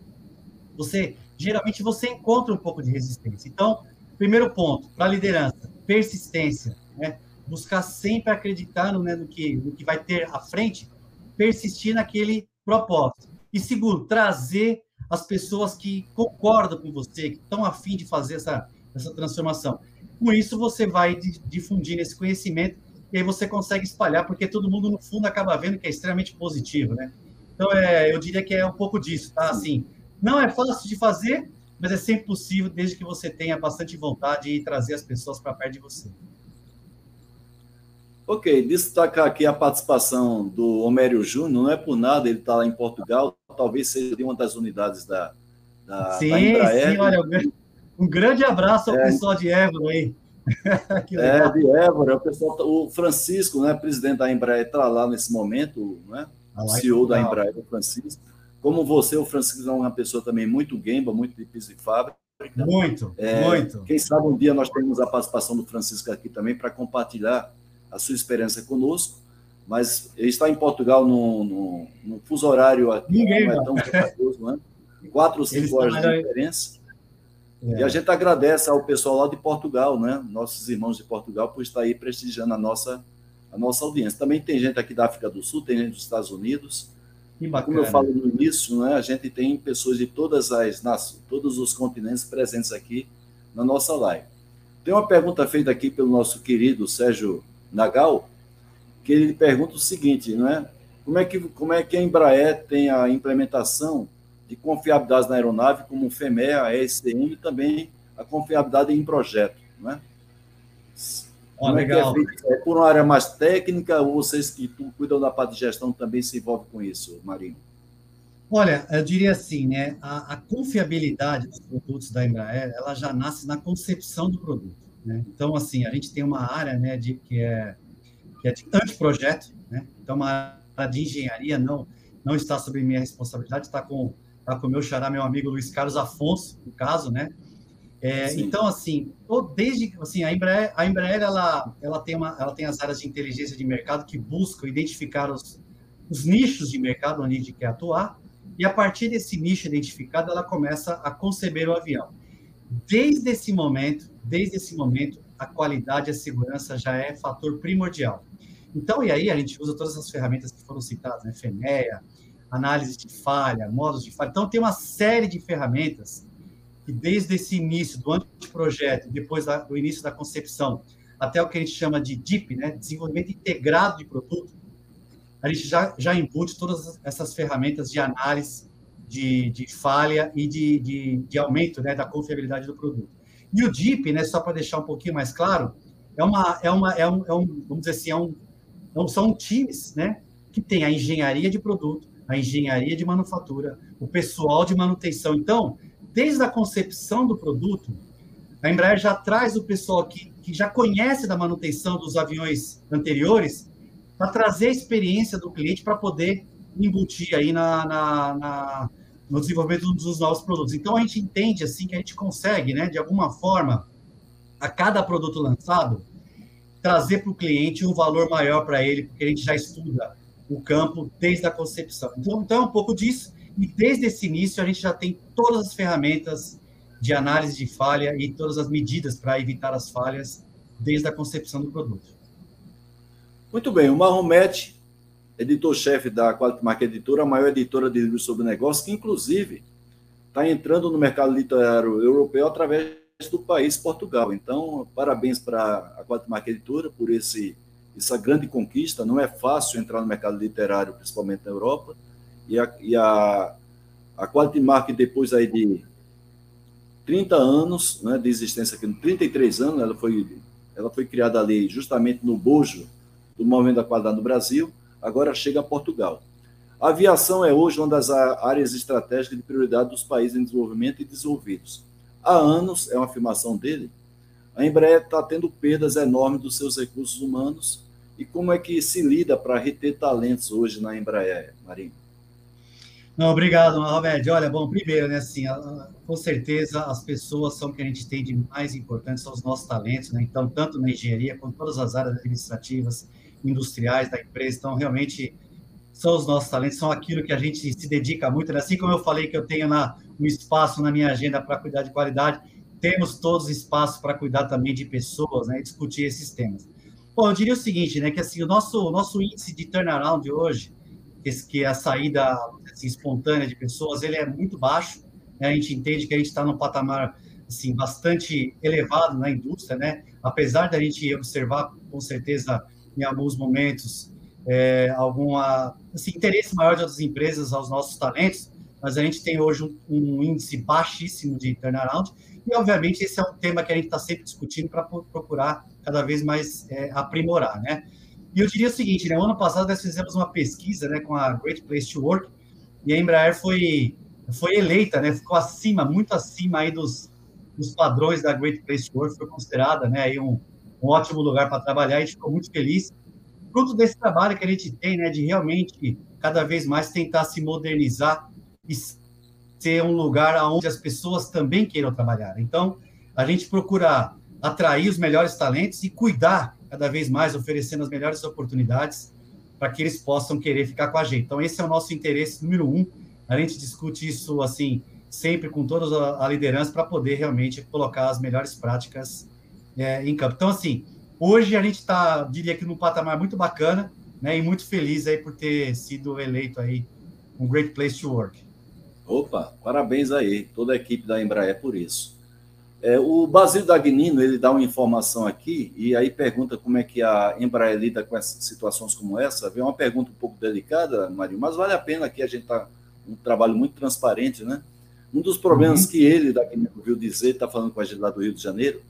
você geralmente você encontra um pouco de resistência. Então, primeiro ponto, para liderança, persistência, né? buscar sempre acreditar no, né, no, que, no que vai ter à frente, persistir naquele propósito. E segundo, trazer as pessoas que concordam com você, que estão afim de fazer essa, essa transformação. Com isso, você vai difundindo esse conhecimento e aí você consegue espalhar, porque todo mundo, no fundo, acaba vendo que é extremamente positivo, né? Então, é, eu diria que é um pouco disso, tá? Assim, não é fácil de fazer, mas é sempre possível, desde que você tenha bastante vontade e trazer as pessoas para perto de você. Ok, destacar aqui a participação do Homério Júnior, não é por nada, ele está lá em Portugal, talvez seja de uma das unidades da, da, sim, da Embraer. Sim, olha, um grande abraço ao é, pessoal de Évora aí. é, de Évora, o, pessoal, tá, o Francisco, né, presidente da Embraer, está lá nesse momento, né, ah, CEO da Embraer, o Francisco. Como você, o Francisco é uma pessoa também muito gamba, muito de piso e fábrica. Muito, é, muito. Quem sabe um dia nós temos a participação do Francisco aqui também para compartilhar a sua experiência conosco. mas ele está em Portugal no fuso horário aqui, Ninguém, não é tão vantajoso, né? Quatro ou cinco horas de diferença. É. E a gente agradece ao pessoal lá de Portugal, né? Nossos irmãos de Portugal, por estar aí prestigiando a nossa, a nossa audiência. Também tem gente aqui da África do Sul, tem gente dos Estados Unidos. Como eu falo no início, né, a gente tem pessoas de todas as nações, todos os continentes presentes aqui na nossa live. Tem uma pergunta feita aqui pelo nosso querido Sérgio Nagal, que ele pergunta o seguinte, né? Como é que, como é que a Embraer tem a implementação de confiabilidade na aeronave, como o FEMEA, a ESCM, e também a confiabilidade em projeto, né? Oh, legal. É, é, é, por uma área mais técnica ou vocês que cuidam da parte de gestão também se envolvem com isso, Marinho? Olha, eu diria assim, né? A, a, confiabilidade dos produtos da Embraer, ela já nasce na concepção do produto, né? Então, assim, a gente tem uma área, né, de que é que é de anteprojeto, né? Então, uma área de engenharia não não está sob minha responsabilidade, está com tá com o meu xará, meu amigo Luiz Carlos Afonso, no caso, né? É, então, assim, desde assim, a Embraer, a Embraer ela, ela, tem uma, ela tem as áreas de inteligência de mercado que buscam identificar os, os nichos de mercado onde a gente quer atuar, e a partir desse nicho identificado, ela começa a conceber o avião. Desde esse momento, desde esse momento, a qualidade e a segurança já é fator primordial. Então, e aí a gente usa todas as ferramentas que foram citadas, né? FEMEA, análise de falha, modos de falha. Então, tem uma série de ferramentas que, desde esse início do anteprojeto, depois do início da concepção, até o que a gente chama de DIP, né, desenvolvimento integrado de produto, a gente já, já embute todas essas ferramentas de análise de, de falha e de, de, de aumento né, da confiabilidade do produto. E o DIP, né, só para deixar um pouquinho mais claro, é uma, é uma, é um, é um vamos dizer assim, é um, é são times, né, que tem a engenharia de produto, a engenharia de manufatura, o pessoal de manutenção. Então, desde a concepção do produto, a Embraer já traz o pessoal que, que já conhece da manutenção dos aviões anteriores para trazer a experiência do cliente para poder embutir aí na, na, na, no desenvolvimento dos novos produtos. Então, a gente entende assim que a gente consegue, né, de alguma forma, a cada produto lançado, trazer para o cliente um valor maior para ele, porque a gente já estuda o campo desde a concepção. Então, então, é um pouco disso, e desde esse início a gente já tem todas as ferramentas de análise de falha e todas as medidas para evitar as falhas desde a concepção do produto. Muito bem, o Marromete, editor-chefe da Quality Market Editora, a maior editora de livros sobre negócios, que inclusive está entrando no mercado literário europeu através do país Portugal. Então, parabéns para a Quality Market Editora por esse essa grande conquista. Não é fácil entrar no mercado literário, principalmente na Europa. E a, e a, a Quality Market, depois aí de 30 anos né, de existência aqui, 33 anos, ela foi, ela foi criada ali justamente no bojo do movimento da qualidade no Brasil, agora chega a Portugal. A aviação é hoje uma das áreas estratégicas de prioridade dos países em desenvolvimento e desenvolvidos. Há anos, é uma afirmação dele, a Embraer está tendo perdas enormes dos seus recursos humanos. E como é que se lida para reter talentos hoje na Embraer, Marinho? Não, obrigado, Mohamed. Olha, bom, primeiro, né, assim, com certeza as pessoas são o que a gente tem de mais importante, são os nossos talentos, né? Então, tanto na engenharia quanto todas as áreas administrativas, industriais da empresa, então, realmente, são os nossos talentos, são aquilo que a gente se dedica muito, né? Assim como eu falei que eu tenho na, um espaço na minha agenda para cuidar de qualidade, temos todos espaço para cuidar também de pessoas, né, e discutir esses temas. Bom, eu diria o seguinte, né, que assim, o nosso, nosso índice de turnaround hoje, que é a saída assim, espontânea de pessoas, ele é muito baixo, né, a gente entende que a gente está num patamar assim, bastante elevado na indústria, né, apesar da gente observar, com certeza, em alguns momentos, é, alguma assim, interesse maior de outras empresas aos nossos talentos, mas a gente tem hoje um, um índice baixíssimo de turnaround, e, obviamente, esse é um tema que a gente está sempre discutindo para procurar cada vez mais é, aprimorar, né? E eu diria o seguinte, né? Ano passado nós fizemos uma pesquisa, né, com a Great Place to Work, e a Embraer foi, foi eleita, né? Ficou acima, muito acima aí dos, dos padrões da Great Place to Work, foi considerada, né, aí um, um ótimo lugar para trabalhar, e ficou muito feliz. Fruto desse trabalho que a gente tem, né, de realmente cada vez mais tentar se modernizar e ser um lugar onde as pessoas também queiram trabalhar. Então, a gente procura atrair os melhores talentos e cuidar cada vez mais, oferecendo as melhores oportunidades para que eles possam querer ficar com a gente. Então, esse é o nosso interesse número um. A gente discute isso, assim, sempre com toda a liderança para poder realmente colocar as melhores práticas é, em campo. Então, assim, hoje a gente está, diria que, num patamar muito bacana, né, e muito feliz aí por ter sido eleito aí um great place to work. Opa, parabéns aí, toda a equipe da Embraer por isso. É, o Basílio Dagnino, ele dá uma informação aqui e aí pergunta como é que a Embraer lida com essas situações como essa. Vem uma pergunta um pouco delicada, Marinho, mas vale a pena que a gente está um trabalho muito transparente, né? Um dos problemas uhum. que ele, Dagnino, viu dizer, está falando com a gente lá do Rio de Janeiro,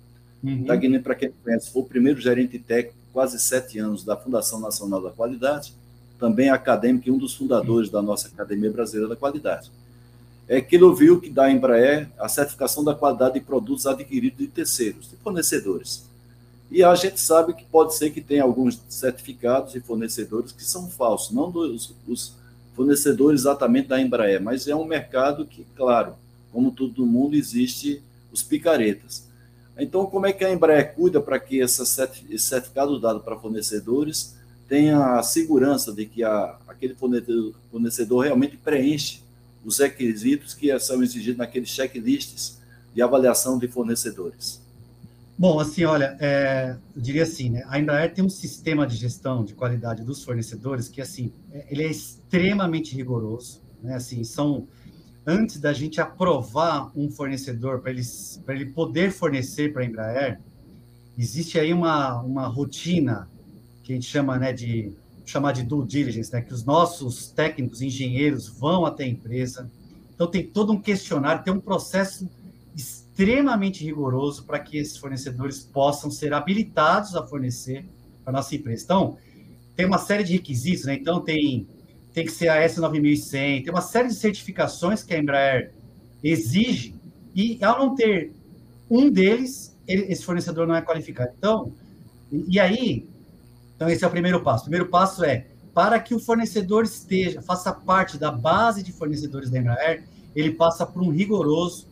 uhum. Dagnino, para quem conhece, foi o primeiro gerente técnico, quase sete anos, da Fundação Nacional da Qualidade, também acadêmico e um dos fundadores uhum. da nossa Academia Brasileira da Qualidade é que ele viu que da Embraer a certificação da qualidade de produtos adquiridos de terceiros, de fornecedores. E a gente sabe que pode ser que tenha alguns certificados de fornecedores que são falsos, não dos, dos fornecedores exatamente da Embraer, mas é um mercado que, claro, como todo mundo, existe os picaretas. Então, como é que a Embraer cuida para que esse certificado dado para fornecedores tenha a segurança de que a, aquele fornecedor, fornecedor realmente preenche os requisitos que são exigidos naqueles checklists de avaliação de fornecedores? Bom, assim, olha, é, eu diria assim, né? A Embraer tem um sistema de gestão de qualidade dos fornecedores que, assim, é, ele é extremamente rigoroso, né? Assim, são antes da gente aprovar um fornecedor para ele, ele poder fornecer para a Embraer, existe aí uma, uma rotina que a gente chama né, de chamar de due diligence, né, que os nossos técnicos, engenheiros vão até a empresa. Então, tem todo um questionário, tem um processo extremamente rigoroso para que esses fornecedores possam ser habilitados a fornecer para a nossa empresa. Então, tem uma série de requisitos, né? Então, tem, tem que ser a S9100, tem uma série de certificações que a Embraer exige, e ao não ter um deles, ele, esse fornecedor não é qualificado. Então, e, e aí, então, esse é o primeiro passo. O primeiro passo é, para que o fornecedor esteja, faça parte da base de fornecedores da Embraer, ele passa por um rigoroso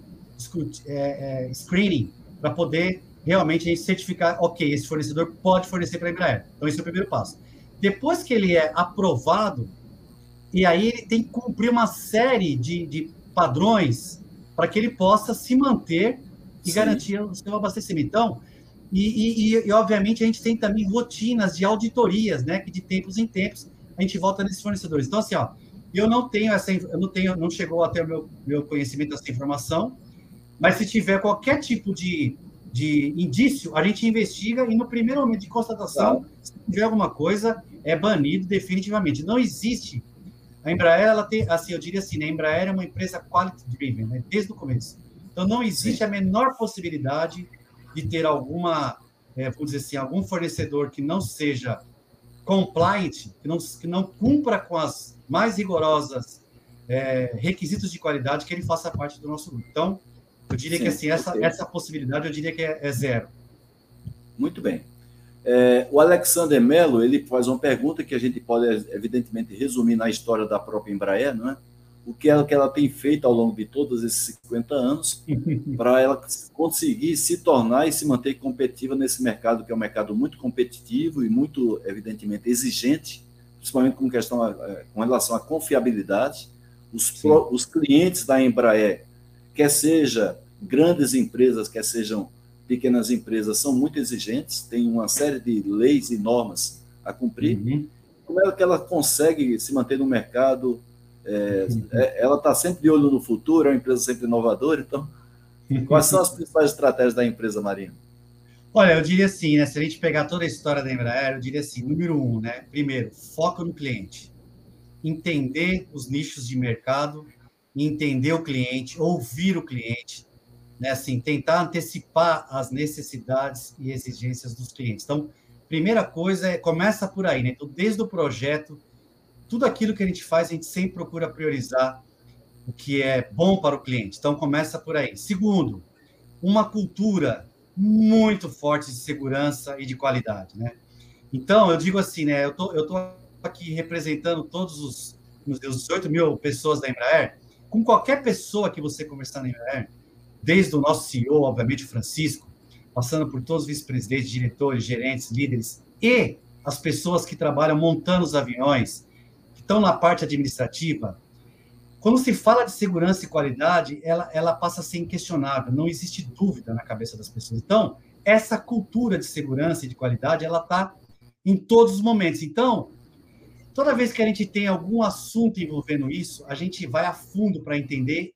é, é, screening para poder realmente certificar, ok, esse fornecedor pode fornecer para a Embraer. Então, esse é o primeiro passo. Depois que ele é aprovado, e aí ele tem que cumprir uma série de, de padrões para que ele possa se manter e Sim. garantir o seu abastecimento. Então, e, e, e, obviamente, a gente tem também rotinas de auditorias, né? Que de tempos em tempos a gente volta nesses fornecedores. Então, assim, ó, eu não tenho essa, eu não tenho, não chegou até o meu, meu conhecimento dessa informação, mas se tiver qualquer tipo de, de indício, a gente investiga e no primeiro momento de constatação, tá. se tiver alguma coisa, é banido definitivamente. Não existe. A Embraer, ela tem, assim, eu diria assim, né, a Embraer é uma empresa quality driven, né, desde o começo. Então, não existe a menor possibilidade de ter alguma, é, vamos dizer assim, algum fornecedor que não seja compliant, que não, que não cumpra com as mais rigorosas é, requisitos de qualidade, que ele faça parte do nosso grupo. Então, eu diria Sim, que assim, essa, essa possibilidade eu diria que é, é zero. Muito bem. É, o Alexander Mello ele faz uma pergunta que a gente pode, evidentemente, resumir na história da própria Embraer, não é? o que ela, que ela tem feito ao longo de todos esses 50 anos para ela conseguir se tornar e se manter competitiva nesse mercado, que é um mercado muito competitivo e muito, evidentemente, exigente, principalmente com, questão, eh, com relação à confiabilidade. Os, pro, os clientes da Embraer, quer seja grandes empresas, quer sejam pequenas empresas, são muito exigentes, tem uma série de leis e normas a cumprir. Uhum. Como é que ela consegue se manter no mercado é, é, ela está sempre de olho no futuro, é uma empresa sempre inovadora, então, quais são as principais estratégias da empresa, Marinho? Olha, eu diria assim, né? Se a gente pegar toda a história da Embraer, eu diria assim: número um, né? Primeiro, foco no cliente. Entender os nichos de mercado, entender o cliente, ouvir o cliente, né? Assim, tentar antecipar as necessidades e exigências dos clientes. Então, primeira coisa é começa por aí, né? Então, desde o projeto, tudo aquilo que a gente faz, a gente sempre procura priorizar o que é bom para o cliente. Então, começa por aí. Segundo, uma cultura muito forte de segurança e de qualidade, né? Então, eu digo assim, né? Eu tô, eu tô aqui representando todos os, os 18 mil pessoas da Embraer. Com qualquer pessoa que você conversar na Embraer, desde o nosso CEO, obviamente, o Francisco, passando por todos os vice-presidentes, diretores, gerentes, líderes e as pessoas que trabalham montando os aviões, que estão na parte administrativa, quando se fala de segurança e qualidade, ela, ela passa a ser inquestionável, não existe dúvida na cabeça das pessoas. Então, essa cultura de segurança e de qualidade, ela está em todos os momentos. Então, toda vez que a gente tem algum assunto envolvendo isso, a gente vai a fundo para entender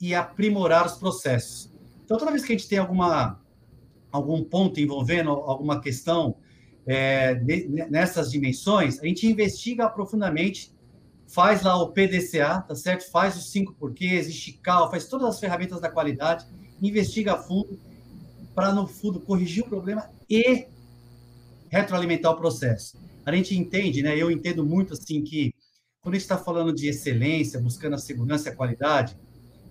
e aprimorar os processos. Então, toda vez que a gente tem alguma, algum ponto envolvendo alguma questão é, nessas dimensões, a gente investiga profundamente, faz lá o PDCA, tá certo? Faz os cinco porquês, esticar, faz todas as ferramentas da qualidade, investiga a fundo para, no fundo, corrigir o problema e retroalimentar o processo. A gente entende, né? Eu entendo muito assim que quando a gente está falando de excelência, buscando a segurança e a qualidade,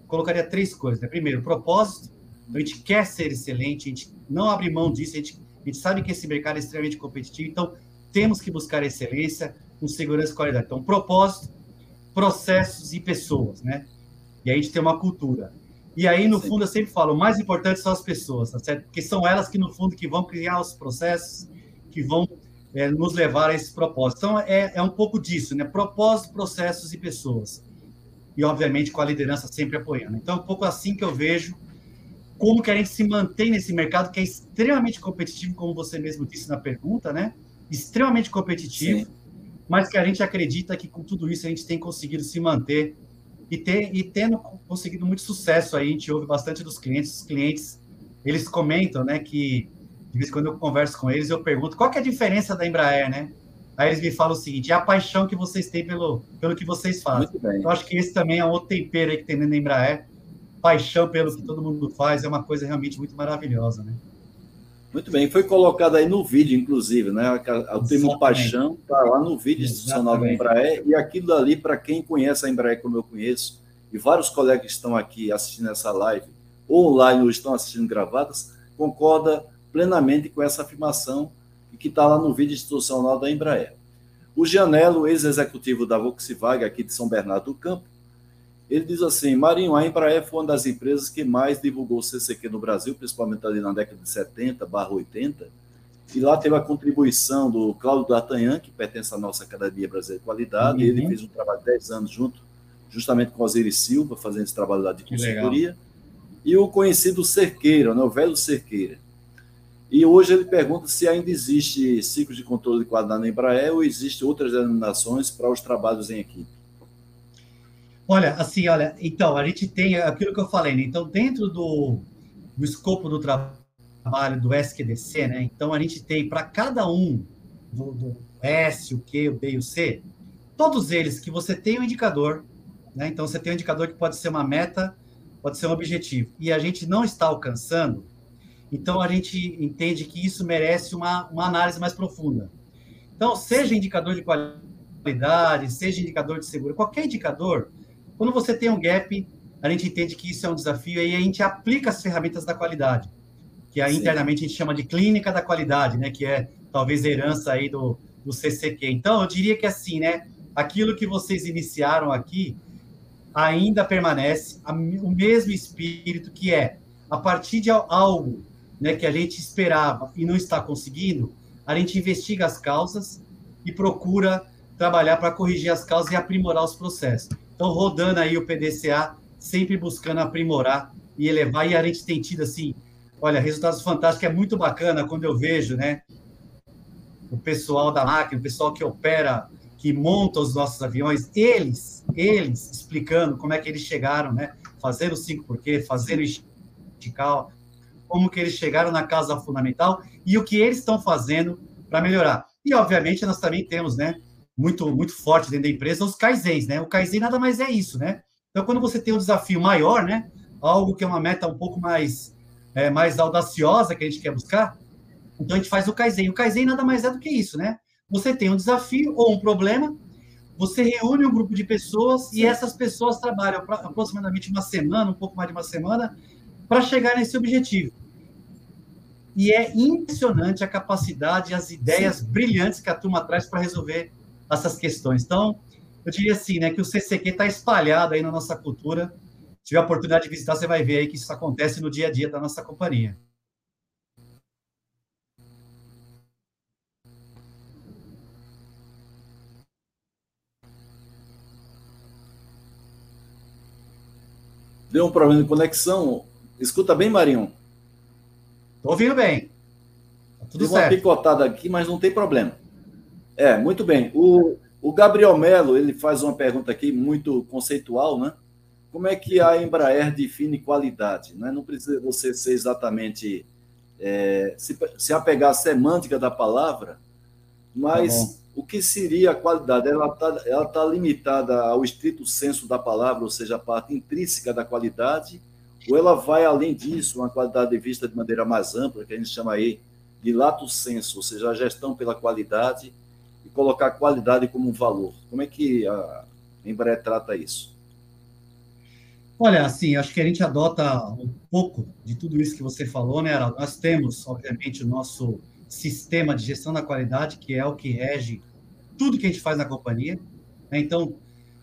colocaria três coisas. Né? Primeiro, propósito. Então, a gente quer ser excelente, a gente não abre mão disso, a gente, a gente sabe que esse mercado é extremamente competitivo, então temos que buscar excelência com segurança e qualidade. Então, propósito, processos e pessoas, né? E aí a gente tem uma cultura. E aí, no Sim. fundo, eu sempre falo, o mais importante são as pessoas, tá certo? Porque são elas que, no fundo, que vão criar os processos, que vão é, nos levar a esses propósitos. Então, é, é um pouco disso, né? Propósito, processos e pessoas. E, obviamente, com a liderança sempre apoiando. Então, é um pouco assim que eu vejo como que a gente se mantém nesse mercado que é extremamente competitivo, como você mesmo disse na pergunta, né? Extremamente competitivo, Sim. mas que a gente acredita que com tudo isso a gente tem conseguido se manter e, ter, e tendo conseguido muito sucesso aí. A gente ouve bastante dos clientes, os clientes, eles comentam, né, que de vez em quando eu converso com eles, eu pergunto qual que é a diferença da Embraer, né? Aí eles me falam o seguinte: é a paixão que vocês têm pelo, pelo que vocês fazem. Eu acho que esse também é outro tempero aí que tem dentro da Embraer. Paixão pelo que todo mundo faz é uma coisa realmente muito maravilhosa, né? Muito bem, foi colocado aí no vídeo, inclusive, né? O termo paixão está lá no vídeo institucional da Embraer, e aquilo ali, para quem conhece a Embraer como eu conheço, e vários colegas que estão aqui assistindo essa live, ou online ou estão assistindo gravadas, concorda plenamente com essa afirmação que está lá no vídeo institucional da Embraer. O Janelo, ex-executivo da Volkswagen aqui de São Bernardo do Campo, ele diz assim: Marinho, a Embraer foi uma das empresas que mais divulgou o CCQ no Brasil, principalmente ali na década de 70, barra 80. E lá teve a contribuição do Cláudio D'Artagnan, que pertence à nossa Academia Brasileira de Qualidade. Uhum. Ele fez um trabalho de 10 anos junto, justamente com Osiris Silva, fazendo esse trabalho lá de consultoria. E o conhecido Cerqueira, né, o velho Cerqueira. E hoje ele pergunta se ainda existe ciclo de controle de qualidade na Embraer ou existe outras denominações para os trabalhos em equipe. Olha, assim, olha, então, a gente tem aquilo que eu falei, né? Então, dentro do, do escopo do trabalho do SQDC, né? Então, a gente tem para cada um do, do, S, o Q, o B e o C, todos eles que você tem um indicador, né? Então, você tem um indicador que pode ser uma meta, pode ser um objetivo, e a gente não está alcançando, então, a gente entende que isso merece uma, uma análise mais profunda. Então, seja indicador de qualidade, seja indicador de segurança, qualquer indicador, quando você tem um gap, a gente entende que isso é um desafio e a gente aplica as ferramentas da qualidade, que aí, internamente a gente chama de clínica da qualidade, né? Que é talvez a herança aí do, do CCQ. Então, eu diria que assim, né? Aquilo que vocês iniciaram aqui ainda permanece a, o mesmo espírito que é a partir de algo né, que a gente esperava e não está conseguindo, a gente investiga as causas e procura trabalhar para corrigir as causas e aprimorar os processos. Então, rodando aí o PDCA, sempre buscando aprimorar e elevar, e a gente tem tido, assim, olha, resultados fantásticos, é muito bacana quando eu vejo, né, o pessoal da máquina, o pessoal que opera, que monta os nossos aviões, eles, eles explicando como é que eles chegaram, né, fazendo o 5 porquê, fazendo estical, como que eles chegaram na causa fundamental e o que eles estão fazendo para melhorar. E, obviamente, nós também temos, né, muito, muito forte dentro da empresa, os Kaizens, né? O Kaizen nada mais é isso, né? Então, quando você tem um desafio maior, né, algo que é uma meta um pouco mais, é, mais audaciosa que a gente quer buscar, então a gente faz o Kaizen. O Kaizen nada mais é do que isso, né? Você tem um desafio ou um problema, você reúne um grupo de pessoas Sim. e essas pessoas trabalham aproximadamente uma semana, um pouco mais de uma semana, para chegar nesse objetivo. E é impressionante a capacidade e as ideias Sim. brilhantes que a turma traz para resolver essas questões. Então, eu diria assim, né, que o CCQ está espalhado aí na nossa cultura. Se tiver a oportunidade de visitar, você vai ver aí que isso acontece no dia a dia da nossa companhia. Deu um problema de conexão. Escuta bem, Marinho. Ouvindo bem. Tá tudo Deu certo. uma picotada aqui, mas não tem problema. É, muito bem. O, o Gabriel Melo, ele faz uma pergunta aqui muito conceitual, né? Como é que a Embraer define qualidade? Né? Não precisa você ser exatamente é, se, se apegar à semântica da palavra, mas tá o que seria a qualidade? Ela está ela tá limitada ao estrito senso da palavra, ou seja, a parte intrínseca da qualidade, ou ela vai além disso, uma qualidade de vista de maneira mais ampla, que a gente chama aí de lato senso, ou seja, a gestão pela qualidade e colocar a qualidade como um valor. Como é que a Embraer trata isso? Olha, assim, acho que a gente adota um pouco de tudo isso que você falou, né, Araldo? Nós temos, obviamente, o nosso sistema de gestão da qualidade, que é o que rege tudo que a gente faz na companhia. Né? Então,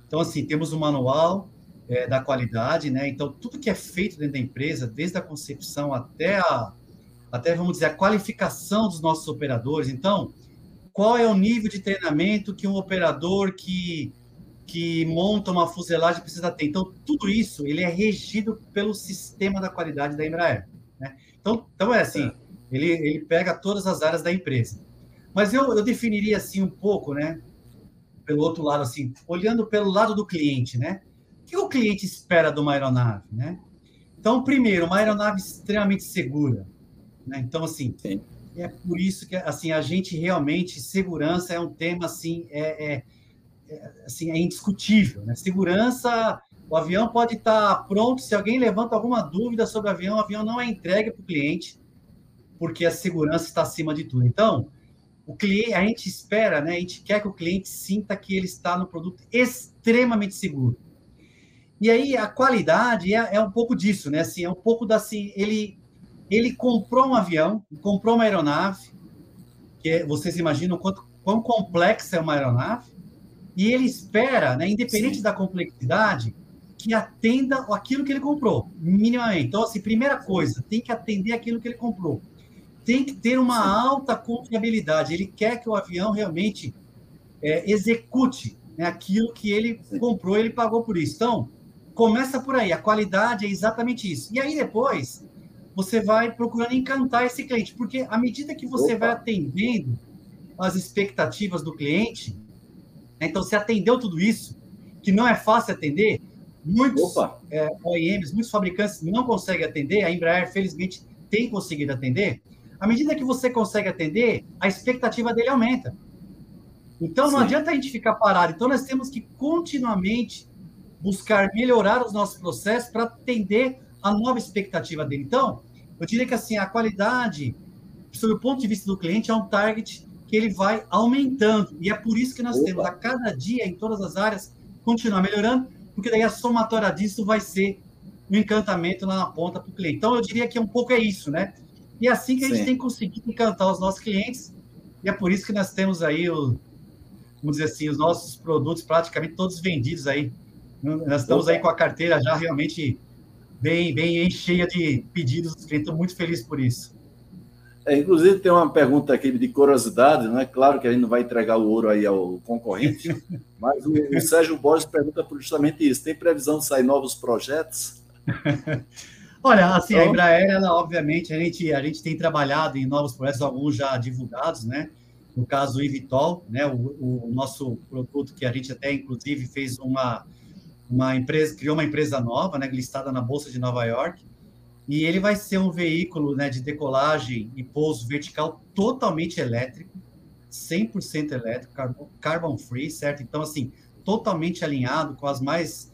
então, assim, temos o um manual é, da qualidade, né? Então, tudo que é feito dentro da empresa, desde a concepção até a, até, vamos dizer, a qualificação dos nossos operadores. Então, qual é o nível de treinamento que um operador que que monta uma fuselagem precisa ter. Então, tudo isso ele é regido pelo sistema da qualidade da Embraer. Né? Então, então, é assim, é. Ele, ele pega todas as áreas da empresa. Mas eu, eu definiria assim um pouco, né? Pelo outro lado, assim, olhando pelo lado do cliente, né? O que o cliente espera de uma aeronave, né? Então, primeiro, uma aeronave extremamente segura. Né? Então, assim, Sim. é por isso que assim, a gente realmente, segurança é um tema assim, é, é assim, é indiscutível. Né? Segurança, o avião pode estar pronto, se alguém levanta alguma dúvida sobre o avião, o avião não é entregue para o cliente, porque a segurança está acima de tudo. Então, o cliente, a gente espera, né? A gente quer que o cliente sinta que ele está no produto extremamente seguro. E aí a qualidade é, é um pouco disso, né? Assim, é um pouco da assim, ele ele comprou um avião, comprou uma aeronave, que é, vocês imaginam quanto quão complexa é uma aeronave, e ele espera, né, independente Sim. da complexidade, que atenda aquilo que ele comprou, minimamente. Então, assim, primeira coisa, tem que atender aquilo que ele comprou. Tem que ter uma Sim. alta confiabilidade. Ele quer que o avião realmente é, execute né, aquilo que ele comprou, ele pagou por isso. Então, começa por aí. A qualidade é exatamente isso. E aí, depois, você vai procurando encantar esse cliente, porque à medida que você Opa. vai atendendo as expectativas do cliente, né? Então, se atendeu tudo isso, que não é fácil atender, muitos é, OEMs, muitos fabricantes não conseguem atender, a Embraer, felizmente, tem conseguido atender. À medida que você consegue atender, a expectativa dele aumenta. Então, não Sim. adianta a gente ficar parado. Então, nós temos que continuamente buscar melhorar os nossos processos para atender a nova expectativa dele. Então, eu diria que assim, a qualidade, sob o ponto de vista do cliente, é um target que ele vai aumentando. E é por isso que nós Opa. temos a cada dia, em todas as áreas, continuar melhorando, porque daí a somatória disso vai ser um encantamento lá na ponta para o cliente. Então, eu diria que um pouco é isso, né? E é assim que a gente Sim. tem conseguido encantar os nossos clientes, e é por isso que nós temos aí, o, vamos dizer assim, os nossos produtos praticamente todos vendidos aí. Nós estamos aí com a carteira já realmente bem, bem cheia de pedidos dos clientes. Estou muito feliz por isso. É, inclusive, tem uma pergunta aqui de curiosidade, não é claro que a gente não vai entregar o ouro aí ao concorrente, mas o, o Sérgio Borges pergunta justamente isso: tem previsão de sair novos projetos? Olha, assim, então, a Embraer, ela, obviamente, a gente, a gente tem trabalhado em novos projetos, alguns já divulgados, né? No caso, o Ivitol, né? O, o, nosso produto que a gente até, inclusive, fez uma, uma empresa, criou uma empresa nova, né? Listada na Bolsa de Nova York, e ele vai ser um veículo né, de decolagem e pouso vertical totalmente elétrico, 100% elétrico, carbon free, certo? Então, assim, totalmente alinhado com as mais,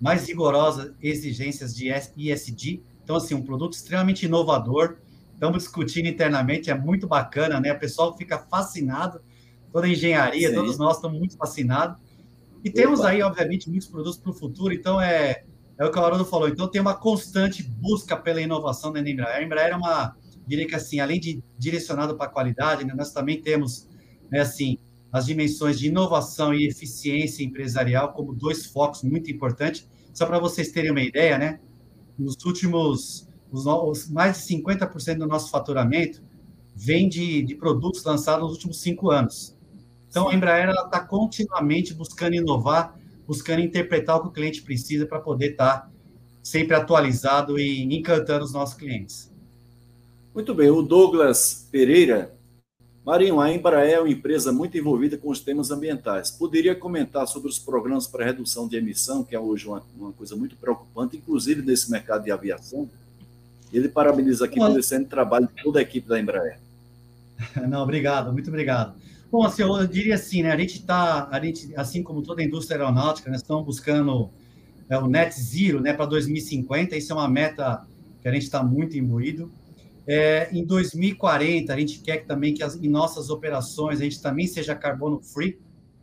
mais rigorosas exigências de ESG. Então, assim, um produto extremamente inovador. Estamos discutindo internamente, é muito bacana, né? O pessoal fica fascinado, toda a engenharia, Sim. todos nós estamos muito fascinados. E Opa. temos aí, obviamente, muitos produtos para o futuro, então é é o que o Haroldo falou. Então, tem uma constante busca pela inovação da Embraer. A Embraer é uma, diria que assim, além de direcionado para a qualidade, né, nós também temos, né, assim, as dimensões de inovação e eficiência empresarial como dois focos muito importantes. Só para vocês terem uma ideia, né? Nos últimos, os, os mais de 50% do nosso faturamento vem de, de produtos lançados nos últimos cinco anos. Então, a Embraer está continuamente buscando inovar buscando interpretar o que o cliente precisa para poder estar tá sempre atualizado e encantando os nossos clientes. Muito bem, o Douglas Pereira. Marinho, a Embraer é uma empresa muito envolvida com os temas ambientais. Poderia comentar sobre os programas para redução de emissão, que é hoje uma, uma coisa muito preocupante, inclusive nesse mercado de aviação? Ele parabeniza aqui pelo excelente trabalho de toda a equipe da Embraer. Não, obrigado, muito obrigado. Bom, assim, eu diria assim, né? A gente está, a gente, assim como toda a indústria aeronáutica, nós estamos buscando é, o net zero, né, para 2050. Isso é uma meta que a gente está muito imbuído. É, em 2040, a gente quer que, também que as, em nossas operações a gente também seja carbono free.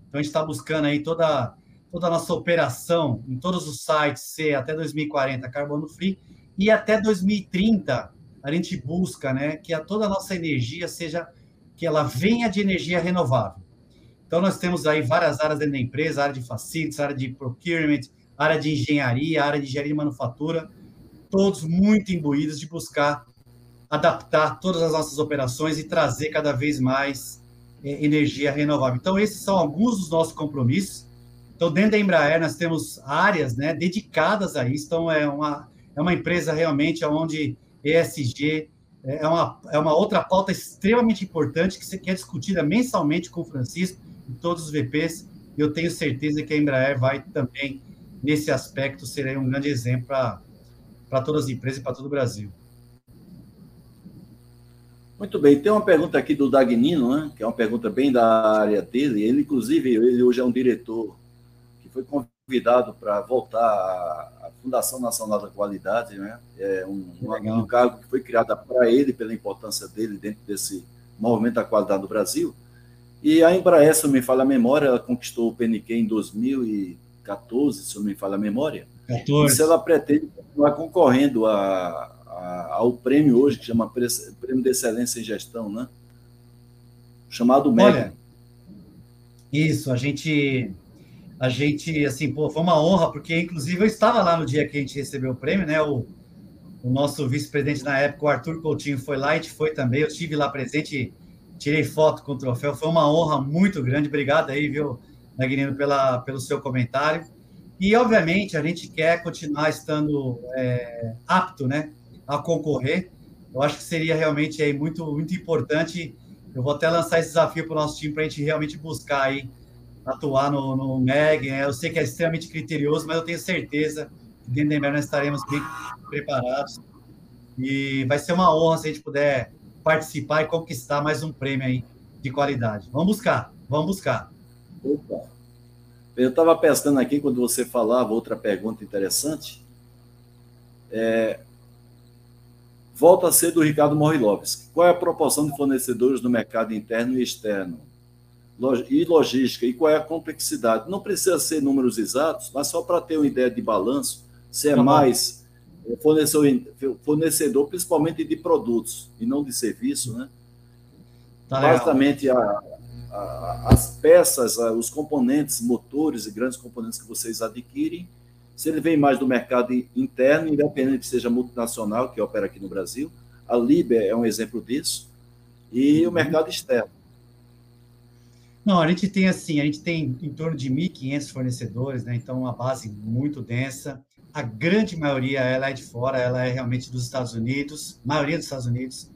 Então, a gente está buscando aí toda, toda a nossa operação em todos os sites ser até 2040 carbono free. E até 2030, a gente busca né, que a, toda a nossa energia seja, que ela venha de energia renovável. Então, nós temos aí várias áreas dentro da empresa, área de facilities, área de procurement, área de engenharia, área de engenharia e manufatura, todos muito imbuídos de buscar adaptar todas as nossas operações e trazer cada vez mais é, energia renovável. Então, esses são alguns dos nossos compromissos. Então, dentro da Embraer, nós temos áreas né, dedicadas a isso. Então, é uma, é uma empresa realmente onde ESG é, uma, é uma outra pauta extremamente importante que, que é discutida mensalmente com o Francisco e todos os VPs. Eu tenho certeza que a Embraer vai também, nesse aspecto, ser um grande exemplo para todas as empresas e para todo o Brasil. Muito bem, tem uma pergunta aqui do Dagnino, né, que é uma pergunta bem da área dele. Ele, inclusive, ele hoje é um diretor que foi convidado para voltar Fundação Nacional da Qualidade, né? É um, um, um cargo que foi criado para ele, pela importância dele dentro desse movimento da qualidade do Brasil. E a Embraer, se não me falha a memória, ela conquistou o PNQ em 2014, se não me falha a memória. 14. E se ela pretende continuar concorrendo a, ao prêmio hoje, que chama Prêmio de Excelência em Gestão, né? Chamado MEG. Olha, isso, a gente, a gente, assim, pô, foi uma honra, porque inclusive eu estava lá no dia que a gente recebeu o prêmio, né? O, o nosso vice-presidente na época, o Arthur Coutinho, foi lá, a gente foi também, eu estive lá presente, tirei foto com o troféu, foi uma honra muito grande, obrigado aí, viu, Naguinino, pela, pelo seu comentário. E, obviamente, a gente quer continuar estando é, apto, né, a concorrer. Eu acho que seria realmente aí muito, muito importante. Eu vou até lançar esse desafio para o nosso time para a gente realmente buscar aí atuar no, no MEG. Né? Eu sei que é extremamente criterioso, mas eu tenho certeza que dentro da nós estaremos bem preparados. E vai ser uma honra se a gente puder participar e conquistar mais um prêmio aí de qualidade. Vamos buscar, vamos buscar. Opa. Eu estava pensando aqui quando você falava outra pergunta interessante. É, volta a ser do Ricardo Morilovski. Qual é a proporção de fornecedores no mercado interno e externo? E logística, e qual é a complexidade? Não precisa ser números exatos, mas só para ter uma ideia de balanço, se é tá mais é, fornecedor, fornecedor, principalmente de produtos e não de serviço, né? Tá Basicamente, a, a, as peças, os componentes, motores e grandes componentes que vocês adquirem, se ele vem mais do mercado interno, independente que seja multinacional, que opera aqui no Brasil, a Liber é um exemplo disso, e uhum. o mercado externo. Não, a gente tem assim, a gente tem em torno de 1.500 fornecedores, né? Então uma base muito densa. A grande maioria ela é de fora, ela é realmente dos Estados Unidos, maioria dos Estados Unidos,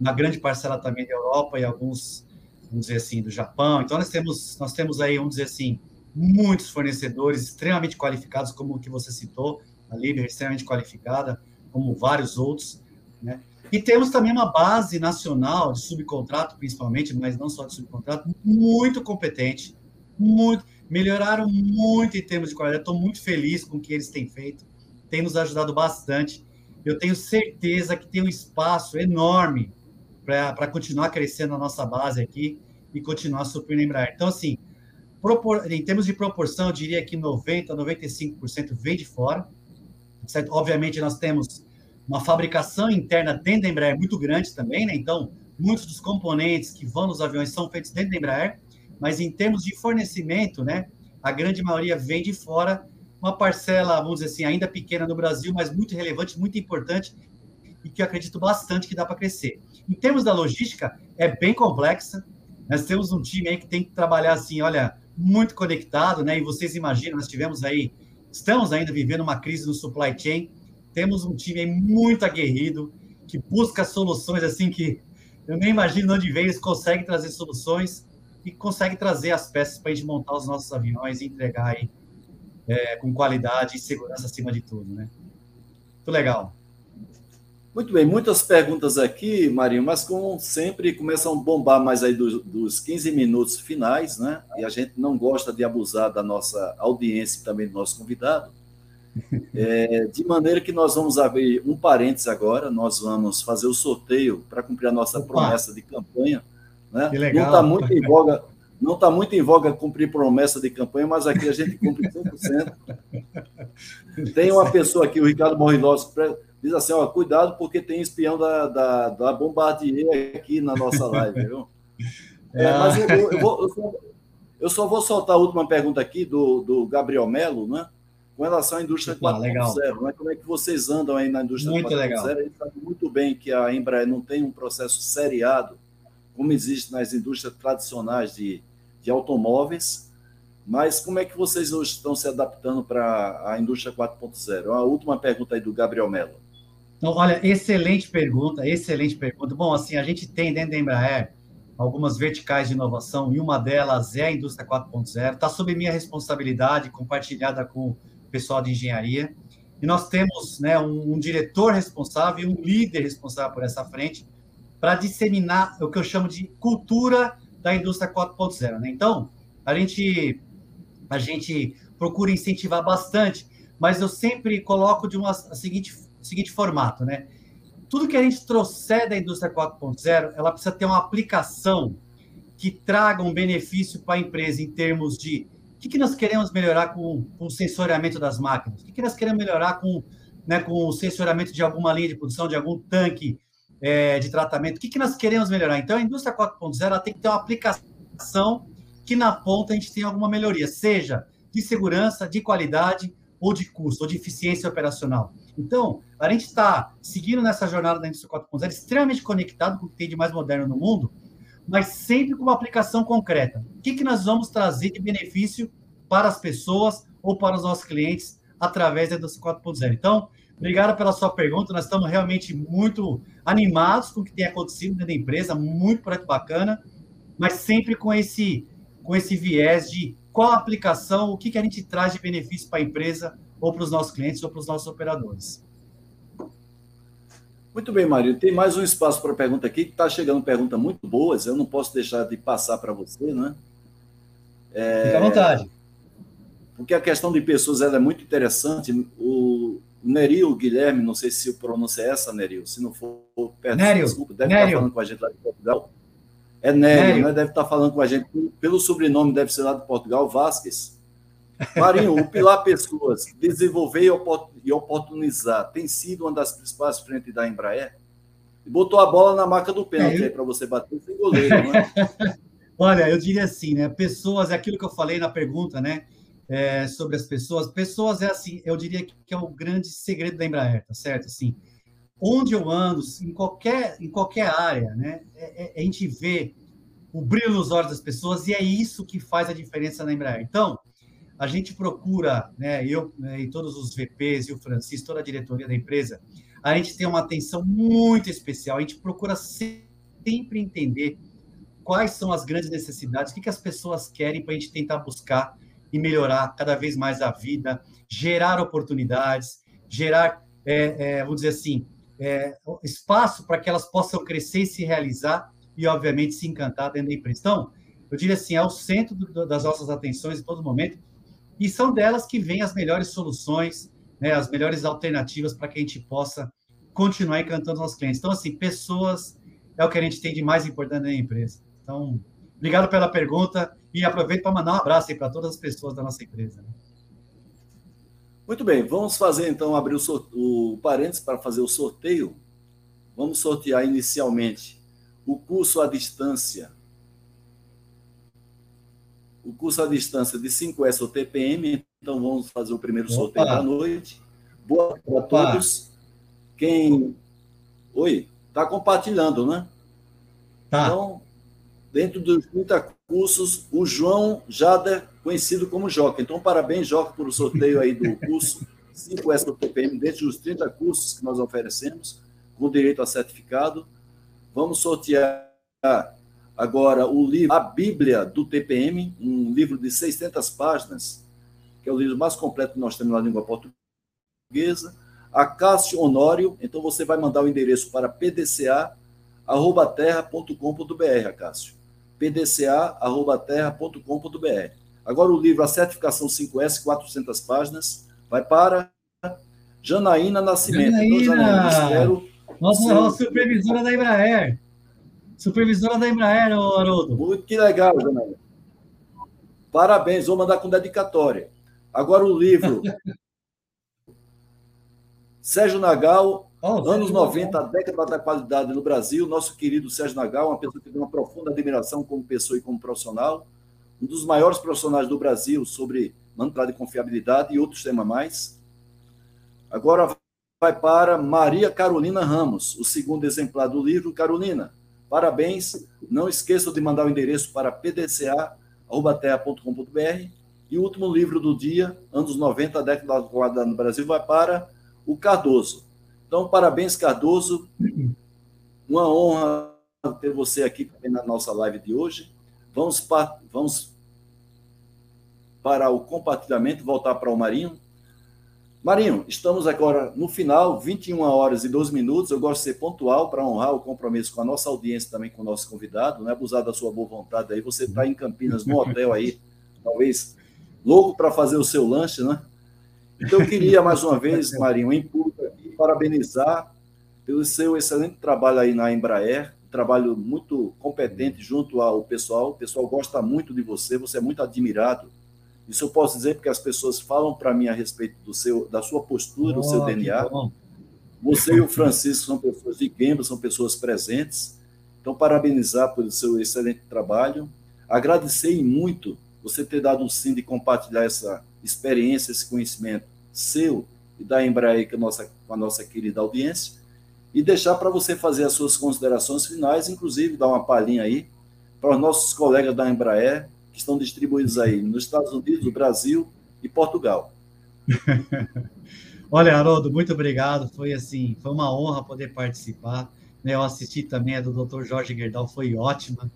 uma grande parcela também da Europa e alguns, vamos dizer assim, do Japão. Então nós temos, nós temos aí, vamos dizer assim, muitos fornecedores extremamente qualificados, como o que você citou, a Líbia é extremamente qualificada, como vários outros, né? E temos também uma base nacional de subcontrato, principalmente, mas não só de subcontrato, muito competente, muito, melhoraram muito em termos de qualidade. Estou muito feliz com o que eles têm feito, tem nos ajudado bastante. Eu tenho certeza que tem um espaço enorme para continuar crescendo a nossa base aqui e continuar suprindo Embraer. Então, assim, Propor, em termos de proporção, eu diria que 90%, 95% vem de fora. Certo? Obviamente, nós temos uma fabricação interna dentro da Embraer muito grande também, né? Então, muitos dos componentes que vão nos aviões são feitos dentro da Embraer, mas em termos de fornecimento, né? A grande maioria vem de fora, uma parcela, vamos dizer assim, ainda pequena no Brasil, mas muito relevante, muito importante e que eu acredito bastante que dá para crescer. Em termos da logística, é bem complexa. Nós temos um time aí que tem que trabalhar assim, olha, muito conectado, né? E vocês imaginam, nós tivemos aí, estamos ainda vivendo uma crise no supply chain. Temos um time muito aguerrido, que busca soluções assim que eu nem imagino onde vem, eles conseguem trazer soluções e conseguem trazer as peças para a gente montar os nossos aviões e entregar aí é, com qualidade e segurança acima de tudo, né? Muito legal. Muito bem, muitas perguntas aqui, Marinho, mas como sempre começam a bombar mais aí dos, dos 15 minutos finais, né? E a gente não gosta de abusar da nossa audiência e também do nosso convidado. É, de maneira que nós vamos abrir um parênteses agora, nós vamos fazer o sorteio para cumprir a nossa Opa. promessa de campanha. Né? Que legal. Não está muito em voga, não está muito em voga cumprir promessa de campanha, mas aqui a gente cumpre 100%. Tem uma pessoa aqui, o Ricardo Morrilós, diz assim: ó, cuidado, porque tem espião da, da, da Bombardier aqui na nossa live, viu? É, mas eu, eu, eu, vou, eu, só, eu, só, vou soltar a última pergunta aqui do, do Gabriel Melo, né? Com relação à indústria 4.0, né? como é que vocês andam aí na indústria 4.0? Ele sabe muito bem que a Embraer não tem um processo seriado, como existe nas indústrias tradicionais de, de automóveis, mas como é que vocês hoje estão se adaptando para a indústria 4.0? A última pergunta aí do Gabriel Mello. Então, olha, excelente pergunta, excelente pergunta. Bom, assim, a gente tem dentro da Embraer algumas verticais de inovação e uma delas é a indústria 4.0. Está sob minha responsabilidade, compartilhada com pessoal de engenharia. E nós temos né, um, um diretor responsável e um líder responsável por essa frente para disseminar o que eu chamo de cultura da indústria 4.0. Né? Então, a gente, a gente procura incentivar bastante, mas eu sempre coloco de uma a seguinte, seguinte formato, né? Tudo que a gente trouxer da indústria 4.0, ela precisa ter uma aplicação que traga um benefício para a empresa em termos de o que, que nós queremos melhorar com, com o sensoriamento das máquinas? O que, que nós queremos melhorar com, né, com o sensoriamento de alguma linha de produção, de algum tanque é, de tratamento? O que, que nós queremos melhorar? Então, a indústria 4.0 tem que ter uma aplicação que na ponta a gente tenha alguma melhoria, seja de segurança, de qualidade, ou de custo, ou de eficiência operacional. Então, a gente está seguindo nessa jornada da indústria 4.0, extremamente conectado com o que tem de mais moderno no mundo, mas sempre com uma aplicação concreta. O que, que nós vamos trazer de benefício para as pessoas ou para os nossos clientes através da indústria 4.0? Então, obrigado pela sua pergunta. Nós estamos realmente muito animados com o que tem acontecido dentro da empresa, muito projeto bacana, mas sempre com esse, com esse viés de qual a aplicação, o que, que a gente traz de benefício para a empresa ou para os nossos clientes ou para os nossos operadores. Muito bem, Mário. Tem mais um espaço para pergunta aqui, que está chegando perguntas muito boas. Eu não posso deixar de passar para você, né? É... Fique à vontade. Porque a questão de pessoas é muito interessante. O Neril Guilherme, não sei se o pronúncia é essa, Neril. Se não for, peço Nério. desculpa, deve Nério. estar falando com a gente lá de Portugal. É Nério, Nério. né? Deve estar falando com a gente pelo sobrenome, deve ser lá de Portugal, Vasquez. Marinho, o Pilar Pessoas, desenvolver e oportunizar, tem sido uma das principais frentes da Embraer? Botou a bola na marca do pênalti é, para você bater sem goleiro, né? Olha, eu diria assim, né? Pessoas, é aquilo que eu falei na pergunta, né? É, sobre as pessoas. Pessoas é assim, eu diria que é o grande segredo da Embraer, tá certo? Assim, onde eu ando, em qualquer, em qualquer área, né? É, é, a gente vê o brilho nos olhos das pessoas e é isso que faz a diferença na Embraer. Então, a gente procura, né, eu né, e todos os VPs e o Francisco, toda a diretoria da empresa, a gente tem uma atenção muito especial, a gente procura sempre entender quais são as grandes necessidades, o que, que as pessoas querem para a gente tentar buscar e melhorar cada vez mais a vida, gerar oportunidades, gerar, é, é, vamos dizer assim, é, espaço para que elas possam crescer e se realizar e, obviamente, se encantar dentro da empresa. Então, eu diria assim, é o centro do, das nossas atenções em todo momento, e são delas que vêm as melhores soluções, né, as melhores alternativas para que a gente possa continuar encantando nossos clientes. Então, assim, pessoas é o que a gente tem de mais importante na empresa. Então, obrigado pela pergunta e aproveito para mandar um abraço para todas as pessoas da nossa empresa. Né? Muito bem, vamos fazer então, abrir o, o parênteses para fazer o sorteio. Vamos sortear inicialmente o curso à distância o curso à distância de 5S ou TPM, então vamos fazer o primeiro sorteio Opa. da noite. Boa para todos. Quem. Oi, está compartilhando, né? Tá. Então, dentro dos 30 cursos, o João Jader, conhecido como Joca. Então, parabéns, Joca, por o sorteio aí do curso 5S do TPM, dentro dos 30 cursos que nós oferecemos, com direito a certificado. Vamos sortear agora o livro A Bíblia do TPM, um livro de 600 páginas, que é o livro mais completo que nós temos na língua portuguesa. A Cássio Honório, então você vai mandar o endereço para pdca@terra.com.br, Cássio. pdca@terra.com.br. Agora o livro A Certificação 5S, 400 páginas, vai para Janaína Nascimento. Janaína, então, Janaína espero nossa, seu... supervisora da Embraer. Supervisora da Embraer, Haroldo. Muito que legal, Janaína. Parabéns, vou mandar com dedicatória. Agora o livro. Sérgio Nagal, oh, anos 90, a década da qualidade no Brasil. Nosso querido Sérgio Nagal, uma pessoa que tem uma profunda admiração como pessoa e como profissional. Um dos maiores profissionais do Brasil sobre mantra de confiabilidade e outros temas mais. Agora vai para Maria Carolina Ramos, o segundo exemplar do livro. Carolina, parabéns. Não esqueça de mandar o endereço para pdca.terra.com.br. E o último livro do dia, anos 90, década da no Brasil, vai para o Cardoso. Então, parabéns, Cardoso. Uma honra ter você aqui na nossa live de hoje. Vamos, para, vamos para o compartilhamento, voltar para o Marinho. Marinho, estamos agora no final, 21 horas e 12 minutos. Eu gosto de ser pontual para honrar o compromisso com a nossa audiência, também com o nosso convidado, não é abusar da sua boa vontade aí. Você está em Campinas, no hotel aí, talvez louco para fazer o seu lanche, né? Então, eu queria mais uma vez, Marinho, em público aqui, parabenizar pelo seu excelente trabalho aí na Embraer, trabalho muito competente junto ao pessoal. O pessoal gosta muito de você, você é muito admirado isso eu posso dizer porque as pessoas falam para mim a respeito do seu, da sua postura, do seu DNA. Você e o Francisco são pessoas de Guemba, são pessoas presentes. Então, parabenizar pelo seu excelente trabalho. Agradecer muito você ter dado o sim de compartilhar essa experiência, esse conhecimento seu e da Embraer com a nossa, com a nossa querida audiência. E deixar para você fazer as suas considerações finais, inclusive dar uma palhinha aí para os nossos colegas da Embraer, que estão distribuídos aí nos Estados Unidos, no Brasil e Portugal. Olha, Haroldo, muito obrigado. Foi assim, foi uma honra poder participar. Né? Eu assisti também a do Dr. Jorge Gerdau, foi ótima.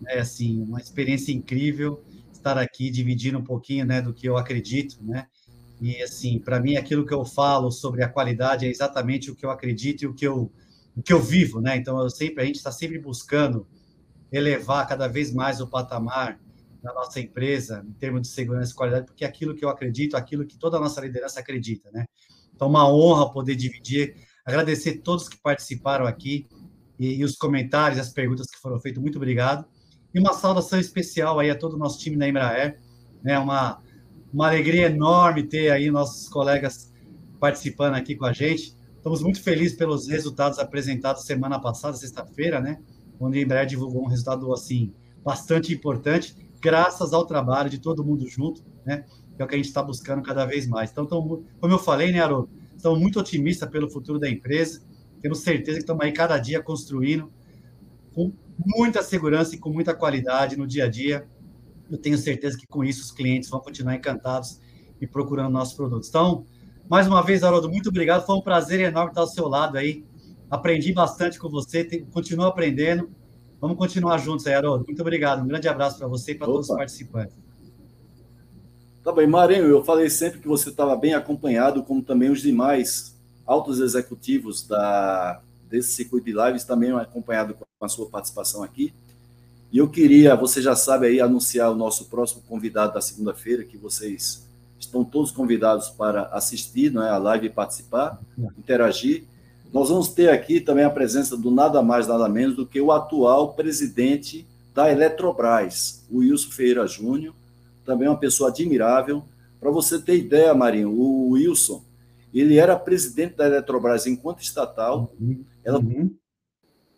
Né? Assim, uma experiência incrível estar aqui dividindo um pouquinho, né, do que eu acredito, né? E assim, para mim aquilo que eu falo sobre a qualidade é exatamente o que eu acredito e o que eu o que eu vivo, né? Então eu sempre a gente está sempre buscando elevar cada vez mais o patamar da nossa empresa em termos de segurança e qualidade, porque é aquilo que eu acredito, aquilo que toda a nossa liderança acredita, né? Então, uma honra poder dividir, agradecer todos que participaram aqui e, e os comentários, as perguntas que foram feitas, muito obrigado. E uma saudação especial aí a todo o nosso time da Embraer, né? Uma, uma alegria enorme ter aí nossos colegas participando aqui com a gente. Estamos muito felizes pelos resultados apresentados semana passada, sexta-feira, né? Onde a Embraer divulgou um resultado assim bastante importante graças ao trabalho de todo mundo junto, né? Que é o que a gente está buscando cada vez mais. Então, tamo, como eu falei, né, Haroldo? Estamos muito otimistas pelo futuro da empresa. Temos certeza que estamos aí cada dia construindo com muita segurança e com muita qualidade no dia a dia. Eu tenho certeza que com isso os clientes vão continuar encantados e procurando nossos produtos. Então, mais uma vez, Haroldo, muito obrigado. Foi um prazer enorme estar ao seu lado aí. Aprendi bastante com você, continuo aprendendo. Vamos continuar juntos aí, Haroldo. Muito obrigado. Um grande abraço para você e para todos os participantes. Tá bem, Marinho, eu falei sempre que você estava bem acompanhado, como também os demais altos executivos da, desse circuito de lives, também acompanhado com a sua participação aqui. E eu queria, você já sabe aí, anunciar o nosso próximo convidado da segunda-feira, que vocês estão todos convidados para assistir não é, a live e participar, interagir. Nós vamos ter aqui também a presença do nada mais, nada menos do que o atual presidente da Eletrobras, o Wilson Ferreira Júnior, também uma pessoa admirável. Para você ter ideia, Marinho, o Wilson, ele era presidente da Eletrobras enquanto estatal, uhum. ela foi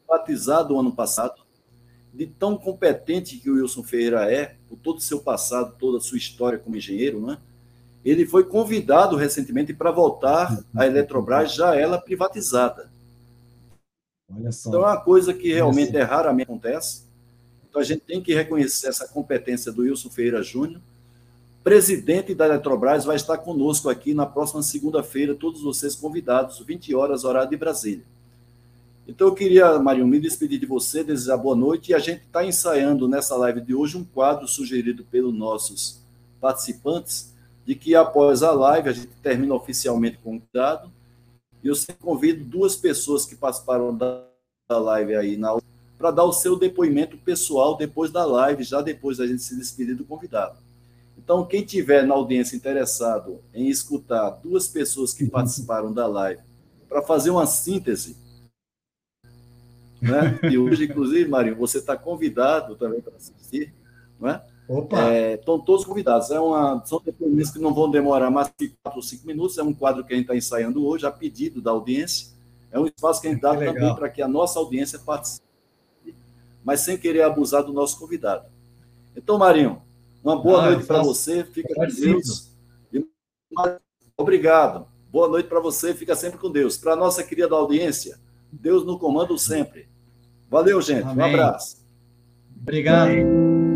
batizada o ano passado, de tão competente que o Wilson Ferreira é, por todo o seu passado, toda a sua história como engenheiro, né? Ele foi convidado recentemente para voltar à Eletrobras, já ela privatizada. Então é uma coisa que realmente é raramente acontece. Então a gente tem que reconhecer essa competência do Wilson Ferreira Júnior presidente da Eletrobras, vai estar conosco aqui na próxima segunda-feira, todos vocês convidados, 20 horas, horário de Brasília. Então, eu queria, Marinho, me despedir de você, desejar boa noite, e a gente está ensaiando nessa live de hoje um quadro sugerido pelos nossos participantes, de que após a live, a gente termina oficialmente com o convidado, e eu sempre convido duas pessoas que participaram da live aí na para dar o seu depoimento pessoal depois da live, já depois da gente se despedir do convidado. Então, quem tiver na audiência interessado em escutar duas pessoas que participaram da live para fazer uma síntese, né? E hoje, inclusive, Marinho, você está convidado também para assistir, não é? Opa! É, estão todos convidados. É uma, são depoimentos que não vão demorar mais de quatro ou cinco minutos. É um quadro que a gente está ensaiando hoje, a pedido da audiência. É um espaço que a gente dá também para que a nossa audiência participe, mas sem querer abusar do nosso convidado. Então, Marinho, uma boa ah, noite para você. Fica com Deus. Obrigado. Boa noite para você. Fica sempre com Deus. Para a nossa querida audiência, Deus no comando sempre. Valeu, gente. Amém. Um abraço. Obrigado.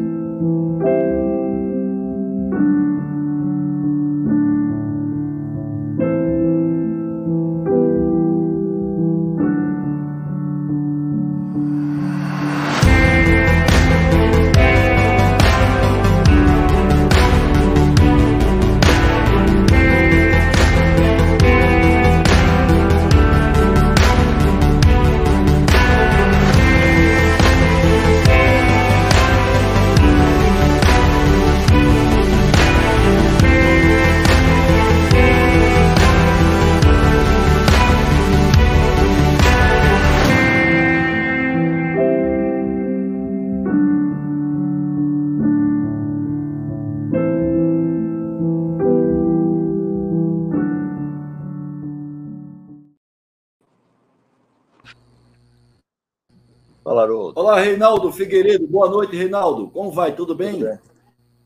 Reinaldo Figueiredo. Boa noite, Reinaldo. Como vai? Tudo bem? Tudo, bem.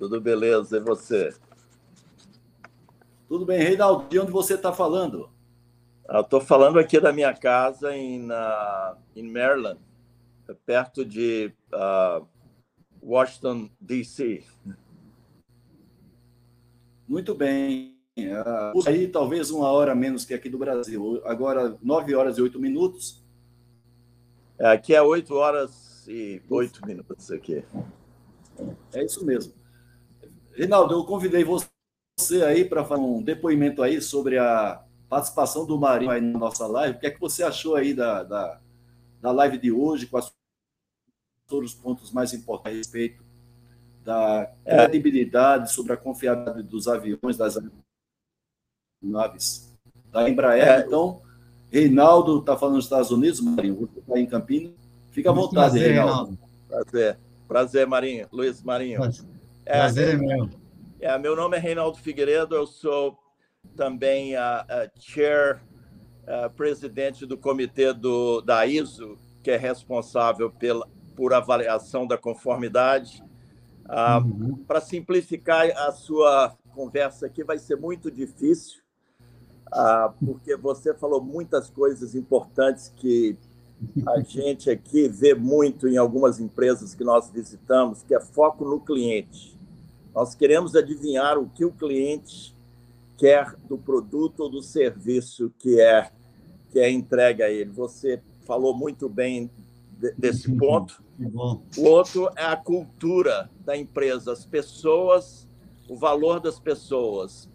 Tudo beleza. E você? Tudo bem, Reinaldo. De onde você está falando? Estou falando aqui da minha casa em, uh, em Maryland, perto de uh, Washington, D.C. Muito bem. Uh, aí talvez uma hora menos que aqui do Brasil. Agora, nove horas e oito minutos. É, aqui é oito horas e oito minutos aqui. É isso mesmo. Reinaldo, eu convidei você aí para fazer um depoimento aí sobre a participação do Marinho aí na nossa live. O que é que você achou aí da, da, da live de hoje, com todos os pontos mais importantes a respeito da credibilidade, sobre a confiabilidade dos aviões, das naves da Embraer. É. Então, Reinaldo está falando nos Estados Unidos, Marinho, você está em Campinas. Fica à vontade, prazer, Reinaldo. Prazer. Prazer, Marinho. Luiz Marinho. Prazer é, é meu. É, meu nome é Reinaldo Figueiredo, eu sou também a, a chair, a presidente do comitê do, da ISO, que é responsável pela, por avaliação da conformidade. Ah, uhum. Para simplificar a sua conversa aqui, vai ser muito difícil, ah, porque você falou muitas coisas importantes que a gente aqui vê muito em algumas empresas que nós visitamos, que é foco no cliente. Nós queremos adivinhar o que o cliente quer do produto ou do serviço que é que é entregue a ele. Você falou muito bem desse ponto. O outro é a cultura da empresa, as pessoas, o valor das pessoas,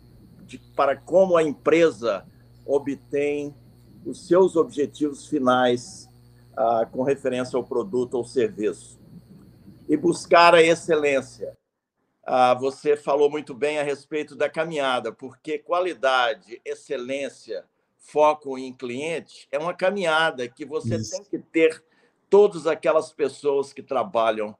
de, para como a empresa obtém os seus objetivos finais ah, com referência ao produto ou serviço. E buscar a excelência. Ah, você falou muito bem a respeito da caminhada, porque qualidade, excelência, foco em cliente é uma caminhada que você Isso. tem que ter todas aquelas pessoas que trabalham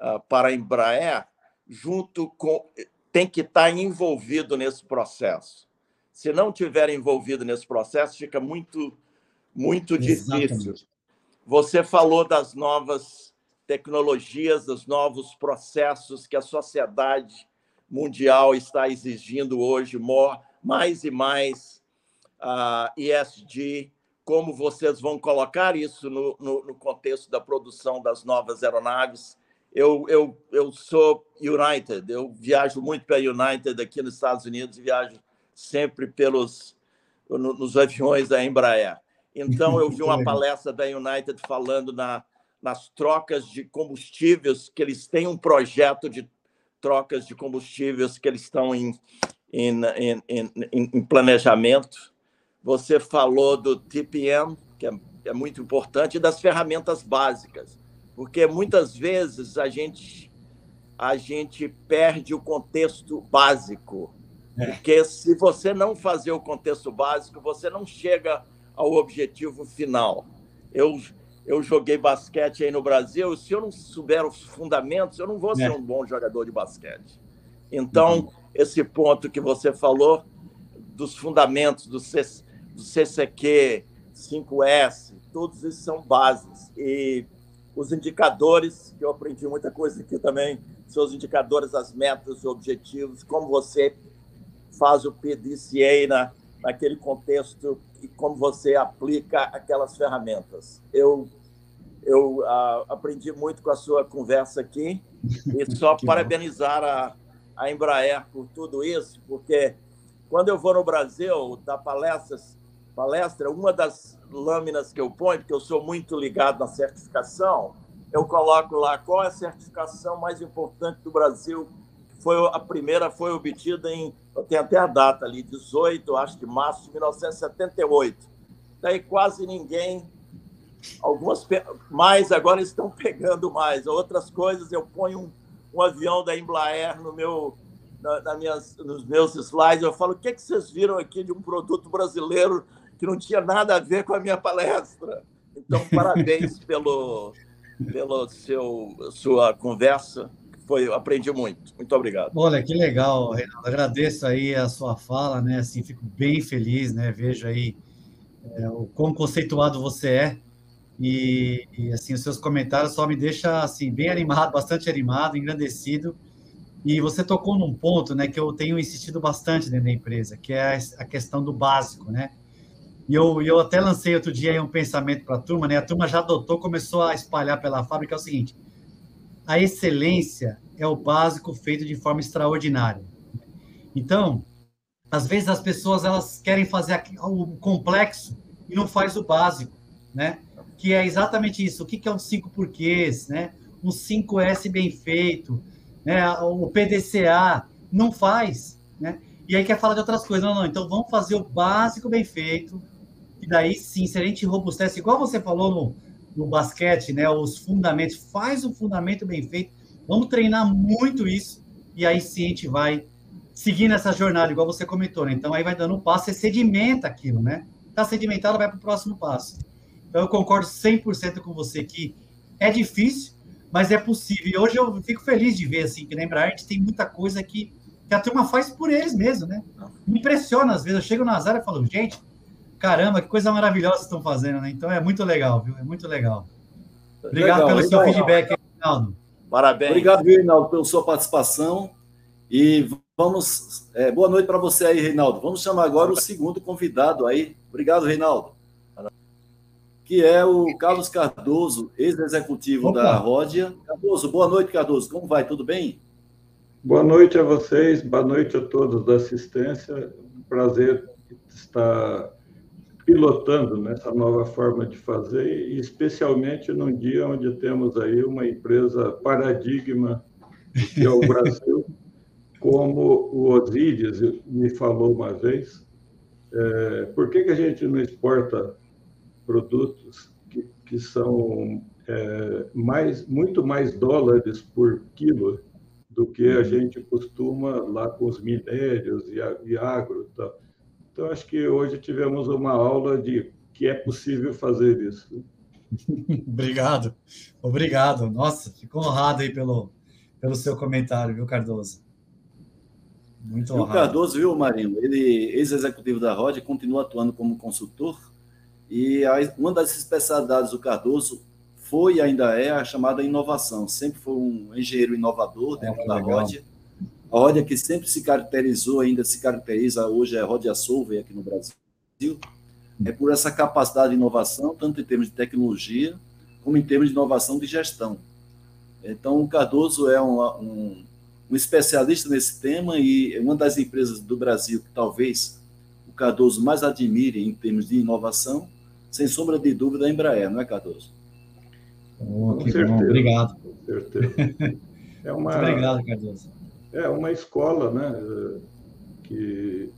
ah, para a Embraer junto com tem que estar envolvido nesse processo. Se não tiver envolvido nesse processo, fica muito muito Exatamente. difícil você falou das novas tecnologias, dos novos processos que a sociedade mundial está exigindo hoje, mais e mais uh, ESG. Como vocês vão colocar isso no, no, no contexto da produção das novas aeronaves eu, eu, eu sou United, eu viajo muito para United aqui nos Estados Unidos, viajo sempre pelos nos aviões da Embraer. Então, eu vi uma palestra da United falando na, nas trocas de combustíveis, que eles têm um projeto de trocas de combustíveis que eles estão em, em, em, em planejamento. Você falou do TPM, que é, é muito importante, e das ferramentas básicas porque muitas vezes a gente a gente perde o contexto básico. É. Porque se você não fazer o contexto básico, você não chega ao objetivo final. Eu, eu joguei basquete aí no Brasil, se eu não souber os fundamentos, eu não vou ser é. um bom jogador de basquete. Então, uhum. esse ponto que você falou dos fundamentos do, C, do CCQ, 5S, todos esses são bases. E os indicadores, que eu aprendi muita coisa aqui também, seus indicadores, as metas, os objetivos, como você faz o PDCA na, naquele contexto e como você aplica aquelas ferramentas. Eu eu uh, aprendi muito com a sua conversa aqui e só parabenizar a, a Embraer por tudo isso, porque quando eu vou no Brasil dar palestras, palestra, uma das lâminas que eu ponho, porque eu sou muito ligado na certificação, eu coloco lá qual é a certificação mais importante do Brasil. Foi a primeira foi obtida em, eu tenho até a data ali, 18, acho que março de 1978. Daí quase ninguém, algumas mais agora estão pegando mais. Outras coisas eu ponho um, um avião da Embraer no meu na, na minhas, nos meus slides, eu falo, o que, é que vocês viram aqui de um produto brasileiro que não tinha nada a ver com a minha palestra. Então, parabéns pelo, pelo seu sua conversa. Foi, aprendi muito. Muito obrigado. Olha, que legal, Reinaldo. Agradeço aí a sua fala, né? Assim, fico bem feliz, né? Vejo aí é, o quão conceituado você é. E, e, assim, os seus comentários só me deixam assim, bem animado, bastante animado, engrandecido. E você tocou num ponto, né, que eu tenho insistido bastante dentro da empresa, que é a questão do básico, né? E eu, eu até lancei outro dia um pensamento para a turma, né? A turma já adotou, começou a espalhar pela fábrica, é o seguinte: a excelência é o básico feito de forma extraordinária. Então, às vezes as pessoas elas querem fazer o complexo e não faz o básico, né? Que é exatamente isso. O que é um cinco porquês, né? Um 5S bem feito, né? O PDCA não faz, né? E aí quer falar de outras coisas. Não, não. Então vamos fazer o básico bem feito, e daí sim, se a gente robustece, igual você falou no, no basquete, né? Os fundamentos, faz o fundamento bem feito, vamos treinar muito isso, e aí sim a gente vai seguir nessa jornada, igual você comentou, né? Então aí vai dando um passo, você sedimenta aquilo, né? Tá sedimentado, vai para o próximo passo. Então eu concordo 100% com você que é difícil, mas é possível. E hoje eu fico feliz de ver, assim, que na Embraer a gente tem muita coisa que, que a turma faz por eles mesmo, né? Me impressiona, às vezes, eu chego nas áreas e falo, gente, Caramba, que coisa maravilhosa vocês estão fazendo, né? Então é muito legal, viu? É muito legal. Obrigado legal, pelo legal. seu feedback, Reinaldo. Parabéns. Obrigado, Reinaldo, pela sua participação. E vamos. É, boa noite para você aí, Reinaldo. Vamos chamar agora o segundo convidado aí. Obrigado, Reinaldo. Que é o Carlos Cardoso, ex-executivo da Ródia. Cardoso, boa noite, Cardoso. Como vai? Tudo bem? Boa noite a vocês, boa noite a todos da assistência. Um prazer estar pilotando nessa nova forma de fazer, e especialmente num dia onde temos aí uma empresa paradigma que é o Brasil, como o Osiris me falou uma vez, é, por que, que a gente não exporta produtos que, que são é, mais, muito mais dólares por quilo do que a uhum. gente costuma lá com os minérios e, e agro e tal. Então, acho que hoje tivemos uma aula de que é possível fazer isso. Obrigado, obrigado. Nossa, fico honrado aí pelo, pelo seu comentário, viu, Cardoso? Muito honrado. o Cardoso, viu, Marinho? Ele, ex-executivo da ROD, continua atuando como consultor. E uma das especialidades do Cardoso foi e ainda é a chamada inovação. Sempre foi um engenheiro inovador dentro é, da ROD a Rodia que sempre se caracterizou, ainda se caracteriza hoje, é a Rodia Solvay aqui no Brasil, é por essa capacidade de inovação, tanto em termos de tecnologia, como em termos de inovação de gestão. Então, o Cardoso é um, um, um especialista nesse tema e uma das empresas do Brasil que talvez o Cardoso mais admire em termos de inovação, sem sombra de dúvida, é a Embraer, não é, Cardoso? Oh, que bom, obrigado. Com certeza. É uma, Muito obrigado, Cardoso. É uma escola né, que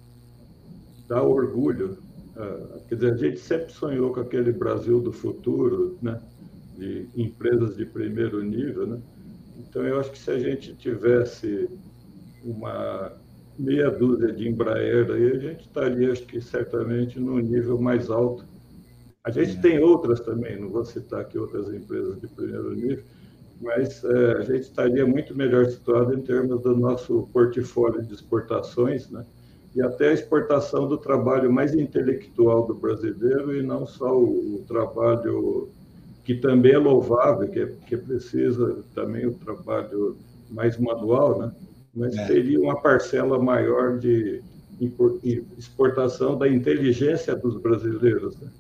dá orgulho. Ah, quer dizer, a gente sempre sonhou com aquele Brasil do futuro, né, de empresas de primeiro nível. Né? Então, eu acho que se a gente tivesse uma meia dúzia de Embraer aí, a gente estaria, acho que certamente, no nível mais alto. A gente é. tem outras também, não vou citar aqui outras empresas de primeiro nível, mas é, a gente estaria muito melhor situado em termos do nosso portfólio de exportações, né? e até a exportação do trabalho mais intelectual do brasileiro e não só o, o trabalho que também é louvável, que, é, que precisa também o trabalho mais manual, né? mas é. teria uma parcela maior de exportação da inteligência dos brasileiros. Né?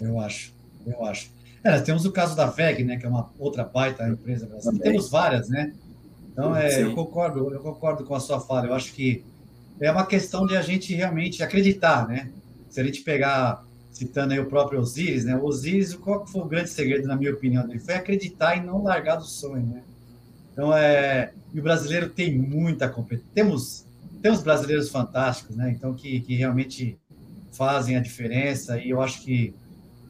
Eu acho, eu acho. É, nós temos o caso da VEG, né, que é uma outra baita empresa brasileira. Temos várias, né? Então, é, eu concordo, eu concordo com a sua fala. Eu acho que é uma questão de a gente realmente acreditar, né? Se a gente pegar, citando aí o próprio Osiris, né? O Osiris, qual foi o grande segredo, na minha opinião, dele? Foi acreditar e não largar do sonho, né? Então, é... E o brasileiro tem muita competência. Temos, temos brasileiros fantásticos, né? Então, que, que realmente fazem a diferença e eu acho que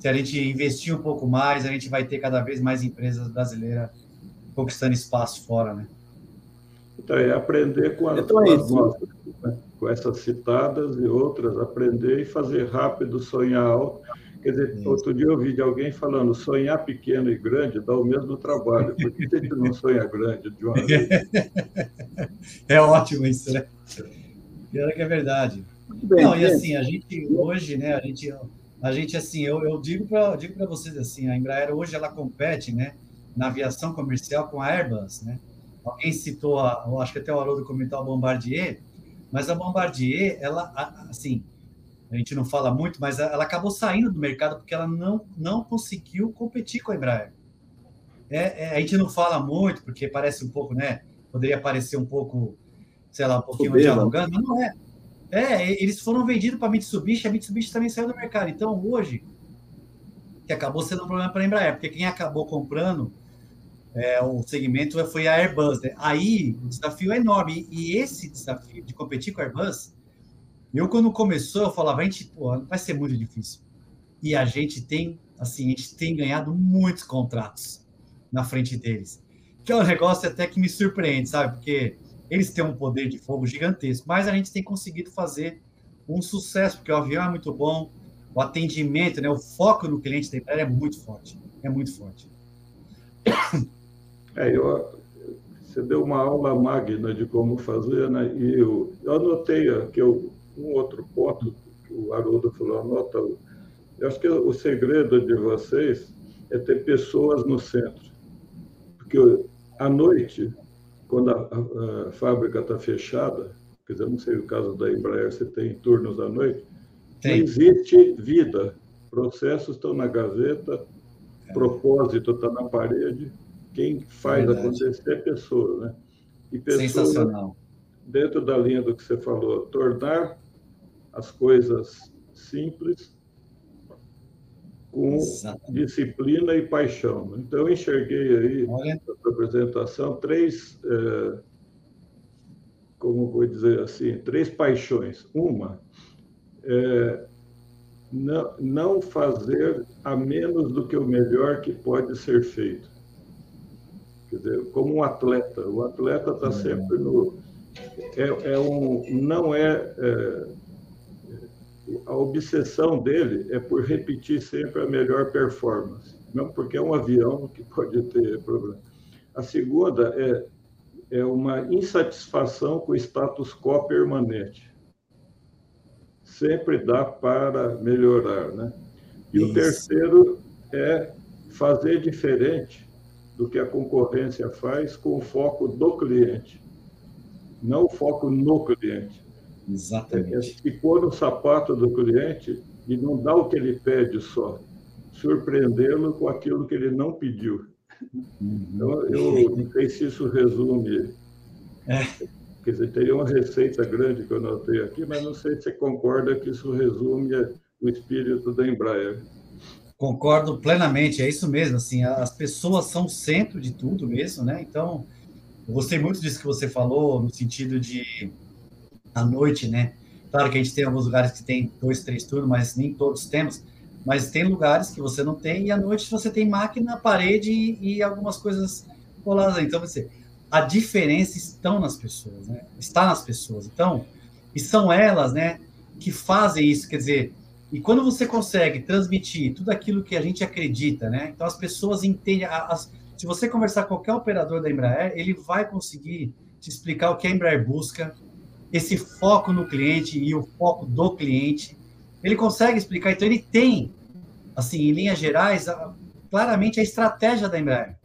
se a gente investir um pouco mais, a gente vai ter cada vez mais empresas brasileiras conquistando espaço fora, né? Então, é aprender com as, então, é nossas, né? com essas citadas e outras, aprender e fazer rápido, sonhar alto. Quer dizer, isso. outro dia eu ouvi de alguém falando, sonhar pequeno e grande dá o mesmo trabalho. Por que a gente não sonha grande de uma vez? É ótimo isso, né? Pior que é verdade. Bem, não, e assim, a gente hoje, né, a gente a gente, assim, eu, eu digo para digo vocês assim, a Embraer hoje ela compete, né, na aviação comercial com a Airbus, né? Alguém citou, a, eu acho que até o Haroldo comentou a Bombardier, mas a Bombardier, ela, assim, a gente não fala muito, mas ela acabou saindo do mercado porque ela não, não conseguiu competir com a Embraer. É, é, a gente não fala muito, porque parece um pouco, né? Poderia parecer um pouco, sei lá, um pouquinho dialogando, mas não é. É, eles foram vendidos para a Mitsubishi, a Mitsubishi também saiu do mercado. Então, hoje, que acabou sendo um problema para a Embraer, porque quem acabou comprando é, o segmento foi a Airbus. Né? Aí, o desafio é enorme. E esse desafio de competir com a Airbus, eu, quando começou, eu falava, a gente, pô, vai ser muito difícil. E a gente tem, assim, a gente tem ganhado muitos contratos na frente deles. Que é um negócio até que me surpreende, sabe? Porque eles têm um poder de fogo gigantesco, mas a gente tem conseguido fazer um sucesso, porque o avião é muito bom, o atendimento, né, o foco no cliente da empresa é muito forte, é muito forte. É, eu, você deu uma aula magna de como fazer, né? E eu, eu anotei aqui eu, um outro ponto que o Haroldo falou, anota. Eu acho que o segredo de vocês é ter pessoas no centro. Porque à noite quando a, a, fábrica está fechada, quer dizer, não sei o caso da Embraer, se tem turnos à noite, tem. não existe vida. Processos estão na gaveta, é. propósito está na parede, quem faz Verdade. acontecer é pessoa, né? E pessoa, Sensacional. Dentro da linha do que você falou, tornar as coisas simples com Exatamente. disciplina e paixão. Então, eu enxerguei aí Olha. na apresentação três, é, como vou dizer assim, três paixões. Uma é não, não fazer a menos do que o melhor que pode ser feito. Quer dizer, como um atleta, o atleta está sempre no. É, é um, não é, é a obsessão dele é por repetir sempre a melhor performance, não porque é um avião que pode ter problema. A segunda é, é uma insatisfação com o status quo permanente. Sempre dá para melhorar, né? E Isso. o terceiro é fazer diferente do que a concorrência faz com o foco do cliente, não o foco no cliente. Exatamente. É, é pôr no sapato do cliente e não dar o que ele pede só, surpreendê-lo com aquilo que ele não pediu. Então, eu não sei se isso resume. É. Quer dizer, teria uma receita grande que eu notei aqui, mas não sei se você concorda que isso resume o espírito da Embraer. Concordo plenamente, é isso mesmo. Assim, as pessoas são o centro de tudo mesmo, né? Então, eu gostei muito disso que você falou, no sentido de à noite, né? Claro que a gente tem alguns lugares que tem dois, três turnos, mas nem todos temos. Mas tem lugares que você não tem, e à noite você tem máquina, parede e, e algumas coisas coladas. Então, você, a diferença estão nas pessoas, né? Está nas pessoas. Então, e são elas, né, que fazem isso. Quer dizer, e quando você consegue transmitir tudo aquilo que a gente acredita, né? Então as pessoas entendem. As, se você conversar com qualquer operador da Embraer, ele vai conseguir te explicar o que a Embraer busca, esse foco no cliente e o foco do cliente. Ele consegue explicar, então ele tem, assim, em linhas gerais, claramente a estratégia da Embraer.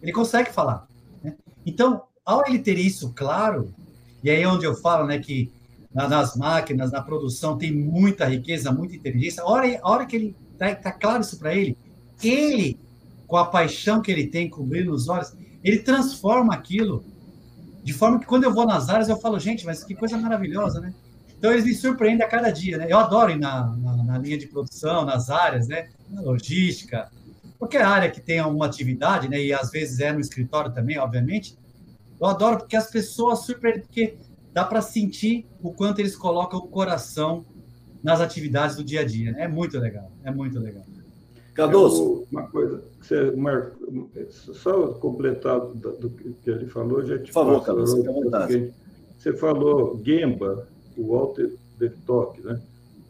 Ele consegue falar. Né? Então, ao ele ter isso claro, e aí é onde eu falo, né, que nas máquinas, na produção, tem muita riqueza, muita inteligência. A hora, a hora que ele está tá claro isso para ele, ele, com a paixão que ele tem, com o brilho nos olhos, ele transforma aquilo de forma que quando eu vou nas áreas, eu falo, gente, mas que coisa maravilhosa, né? Então, eles me surpreendem a cada dia, né? Eu adoro ir na, na, na linha de produção, nas áreas, né? Na logística, qualquer área que tenha uma atividade, né? E às vezes é no escritório também, obviamente. Eu adoro porque as pessoas surpreendem, porque dá para sentir o quanto eles colocam o coração nas atividades do dia a dia. Né? É muito legal, é muito legal. Cardoso. uma coisa, você, Marco, só completar do, que ele falou, já te Por favor, Cardoso, Você falou Gemba, o Walter Detoc, né?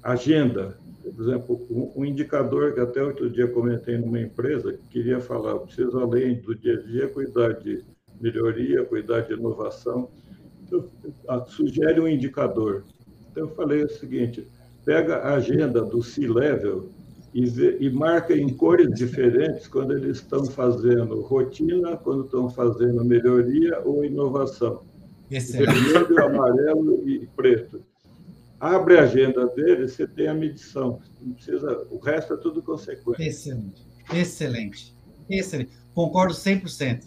Agenda, por exemplo, um, um, indicador que até outro dia comentei numa empresa que queria falar, preciso além do dia a dia cuidar de melhoria, cuidar de inovação, então, sugere um indicador. Então eu falei o seguinte, pega a agenda do C-Level e, vê, e marca em cores diferentes quando eles estão fazendo rotina, quando estão fazendo melhoria ou inovação. Excelente. Vermelho, amarelo e preto. Abre a agenda deles, você tem a medição. Não precisa, o resto é tudo consequência. Excelente. Excelente. Excelente. Concordo 100%.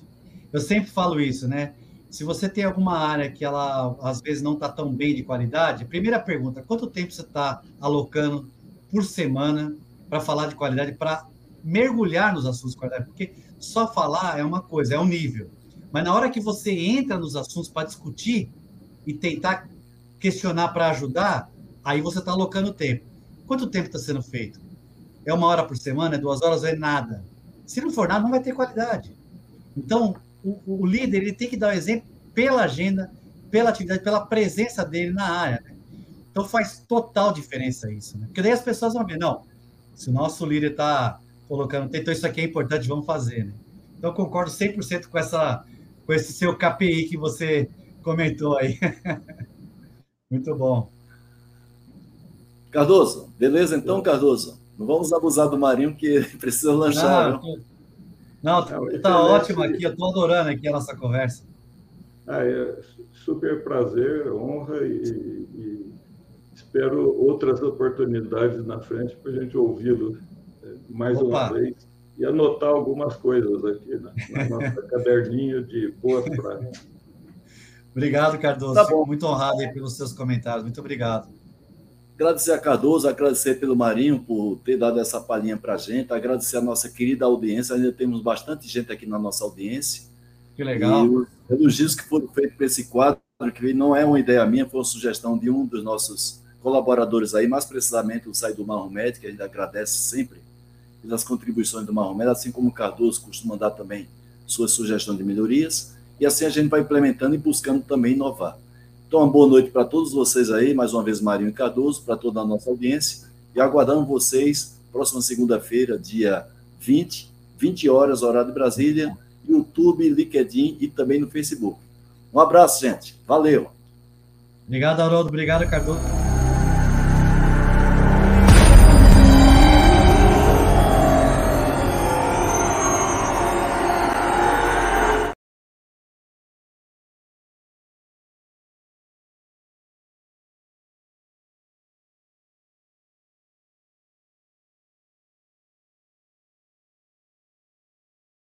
Eu sempre falo isso, né? Se você tem alguma área que ela às vezes não está tão bem de qualidade, primeira pergunta: quanto tempo você está alocando por semana para falar de qualidade, para mergulhar nos assuntos de qualidade, porque só falar é uma coisa, é um nível. Mas na hora que você entra nos assuntos para discutir e tentar questionar para ajudar, aí você está alocando tempo. Quanto tempo está sendo feito? É uma hora por semana? É duas horas? É nada. Se não for nada, não vai ter qualidade. Então, o, o líder ele tem que dar o exemplo pela agenda, pela atividade, pela presença dele na área. Né? Então faz total diferença isso. Né? Porque daí as pessoas vão ver, não, se o nosso líder está colocando, então isso aqui é importante, vamos fazer. Né? Então, concordo 100% com, essa, com esse seu KPI que você comentou aí. Muito bom. Cardoso, beleza então, Cardoso? Não vamos abusar do Marinho, que precisa lanchar. Não, não está ótimo aqui, eu estou adorando aqui a nossa conversa. Ah, é super prazer, honra e, e espero outras oportunidades na frente para a gente ouvi-lo é, mais Opa. uma vez e anotar algumas coisas aqui na, na nossa caderninho de boas práticas. Obrigado, Cardoso. Tá Fico muito honrado pelos seus comentários. Muito obrigado. Agradecer a Cardoso, agradecer pelo Marinho por ter dado essa palhinha para a gente, agradecer a nossa querida audiência. Ainda temos bastante gente aqui na nossa audiência. Que legal. E os elogios que foram feitos para esse quadro, que não é uma ideia minha, foi uma sugestão de um dos nossos colaboradores aí, mais precisamente o Saido Marromete, que a gente agradece sempre pelas contribuições do Marromete, assim como o Cardoso costuma dar também suas sugestões de melhorias, e assim a gente vai implementando e buscando também inovar. Então, uma boa noite para todos vocês aí, mais uma vez Marinho e Cardoso, para toda a nossa audiência, e aguardamos vocês próxima segunda-feira, dia 20, 20 horas, horário de Brasília, YouTube, LinkedIn e também no Facebook. Um abraço, gente. Valeu. Obrigado, Haroldo. Obrigado, Cardoso.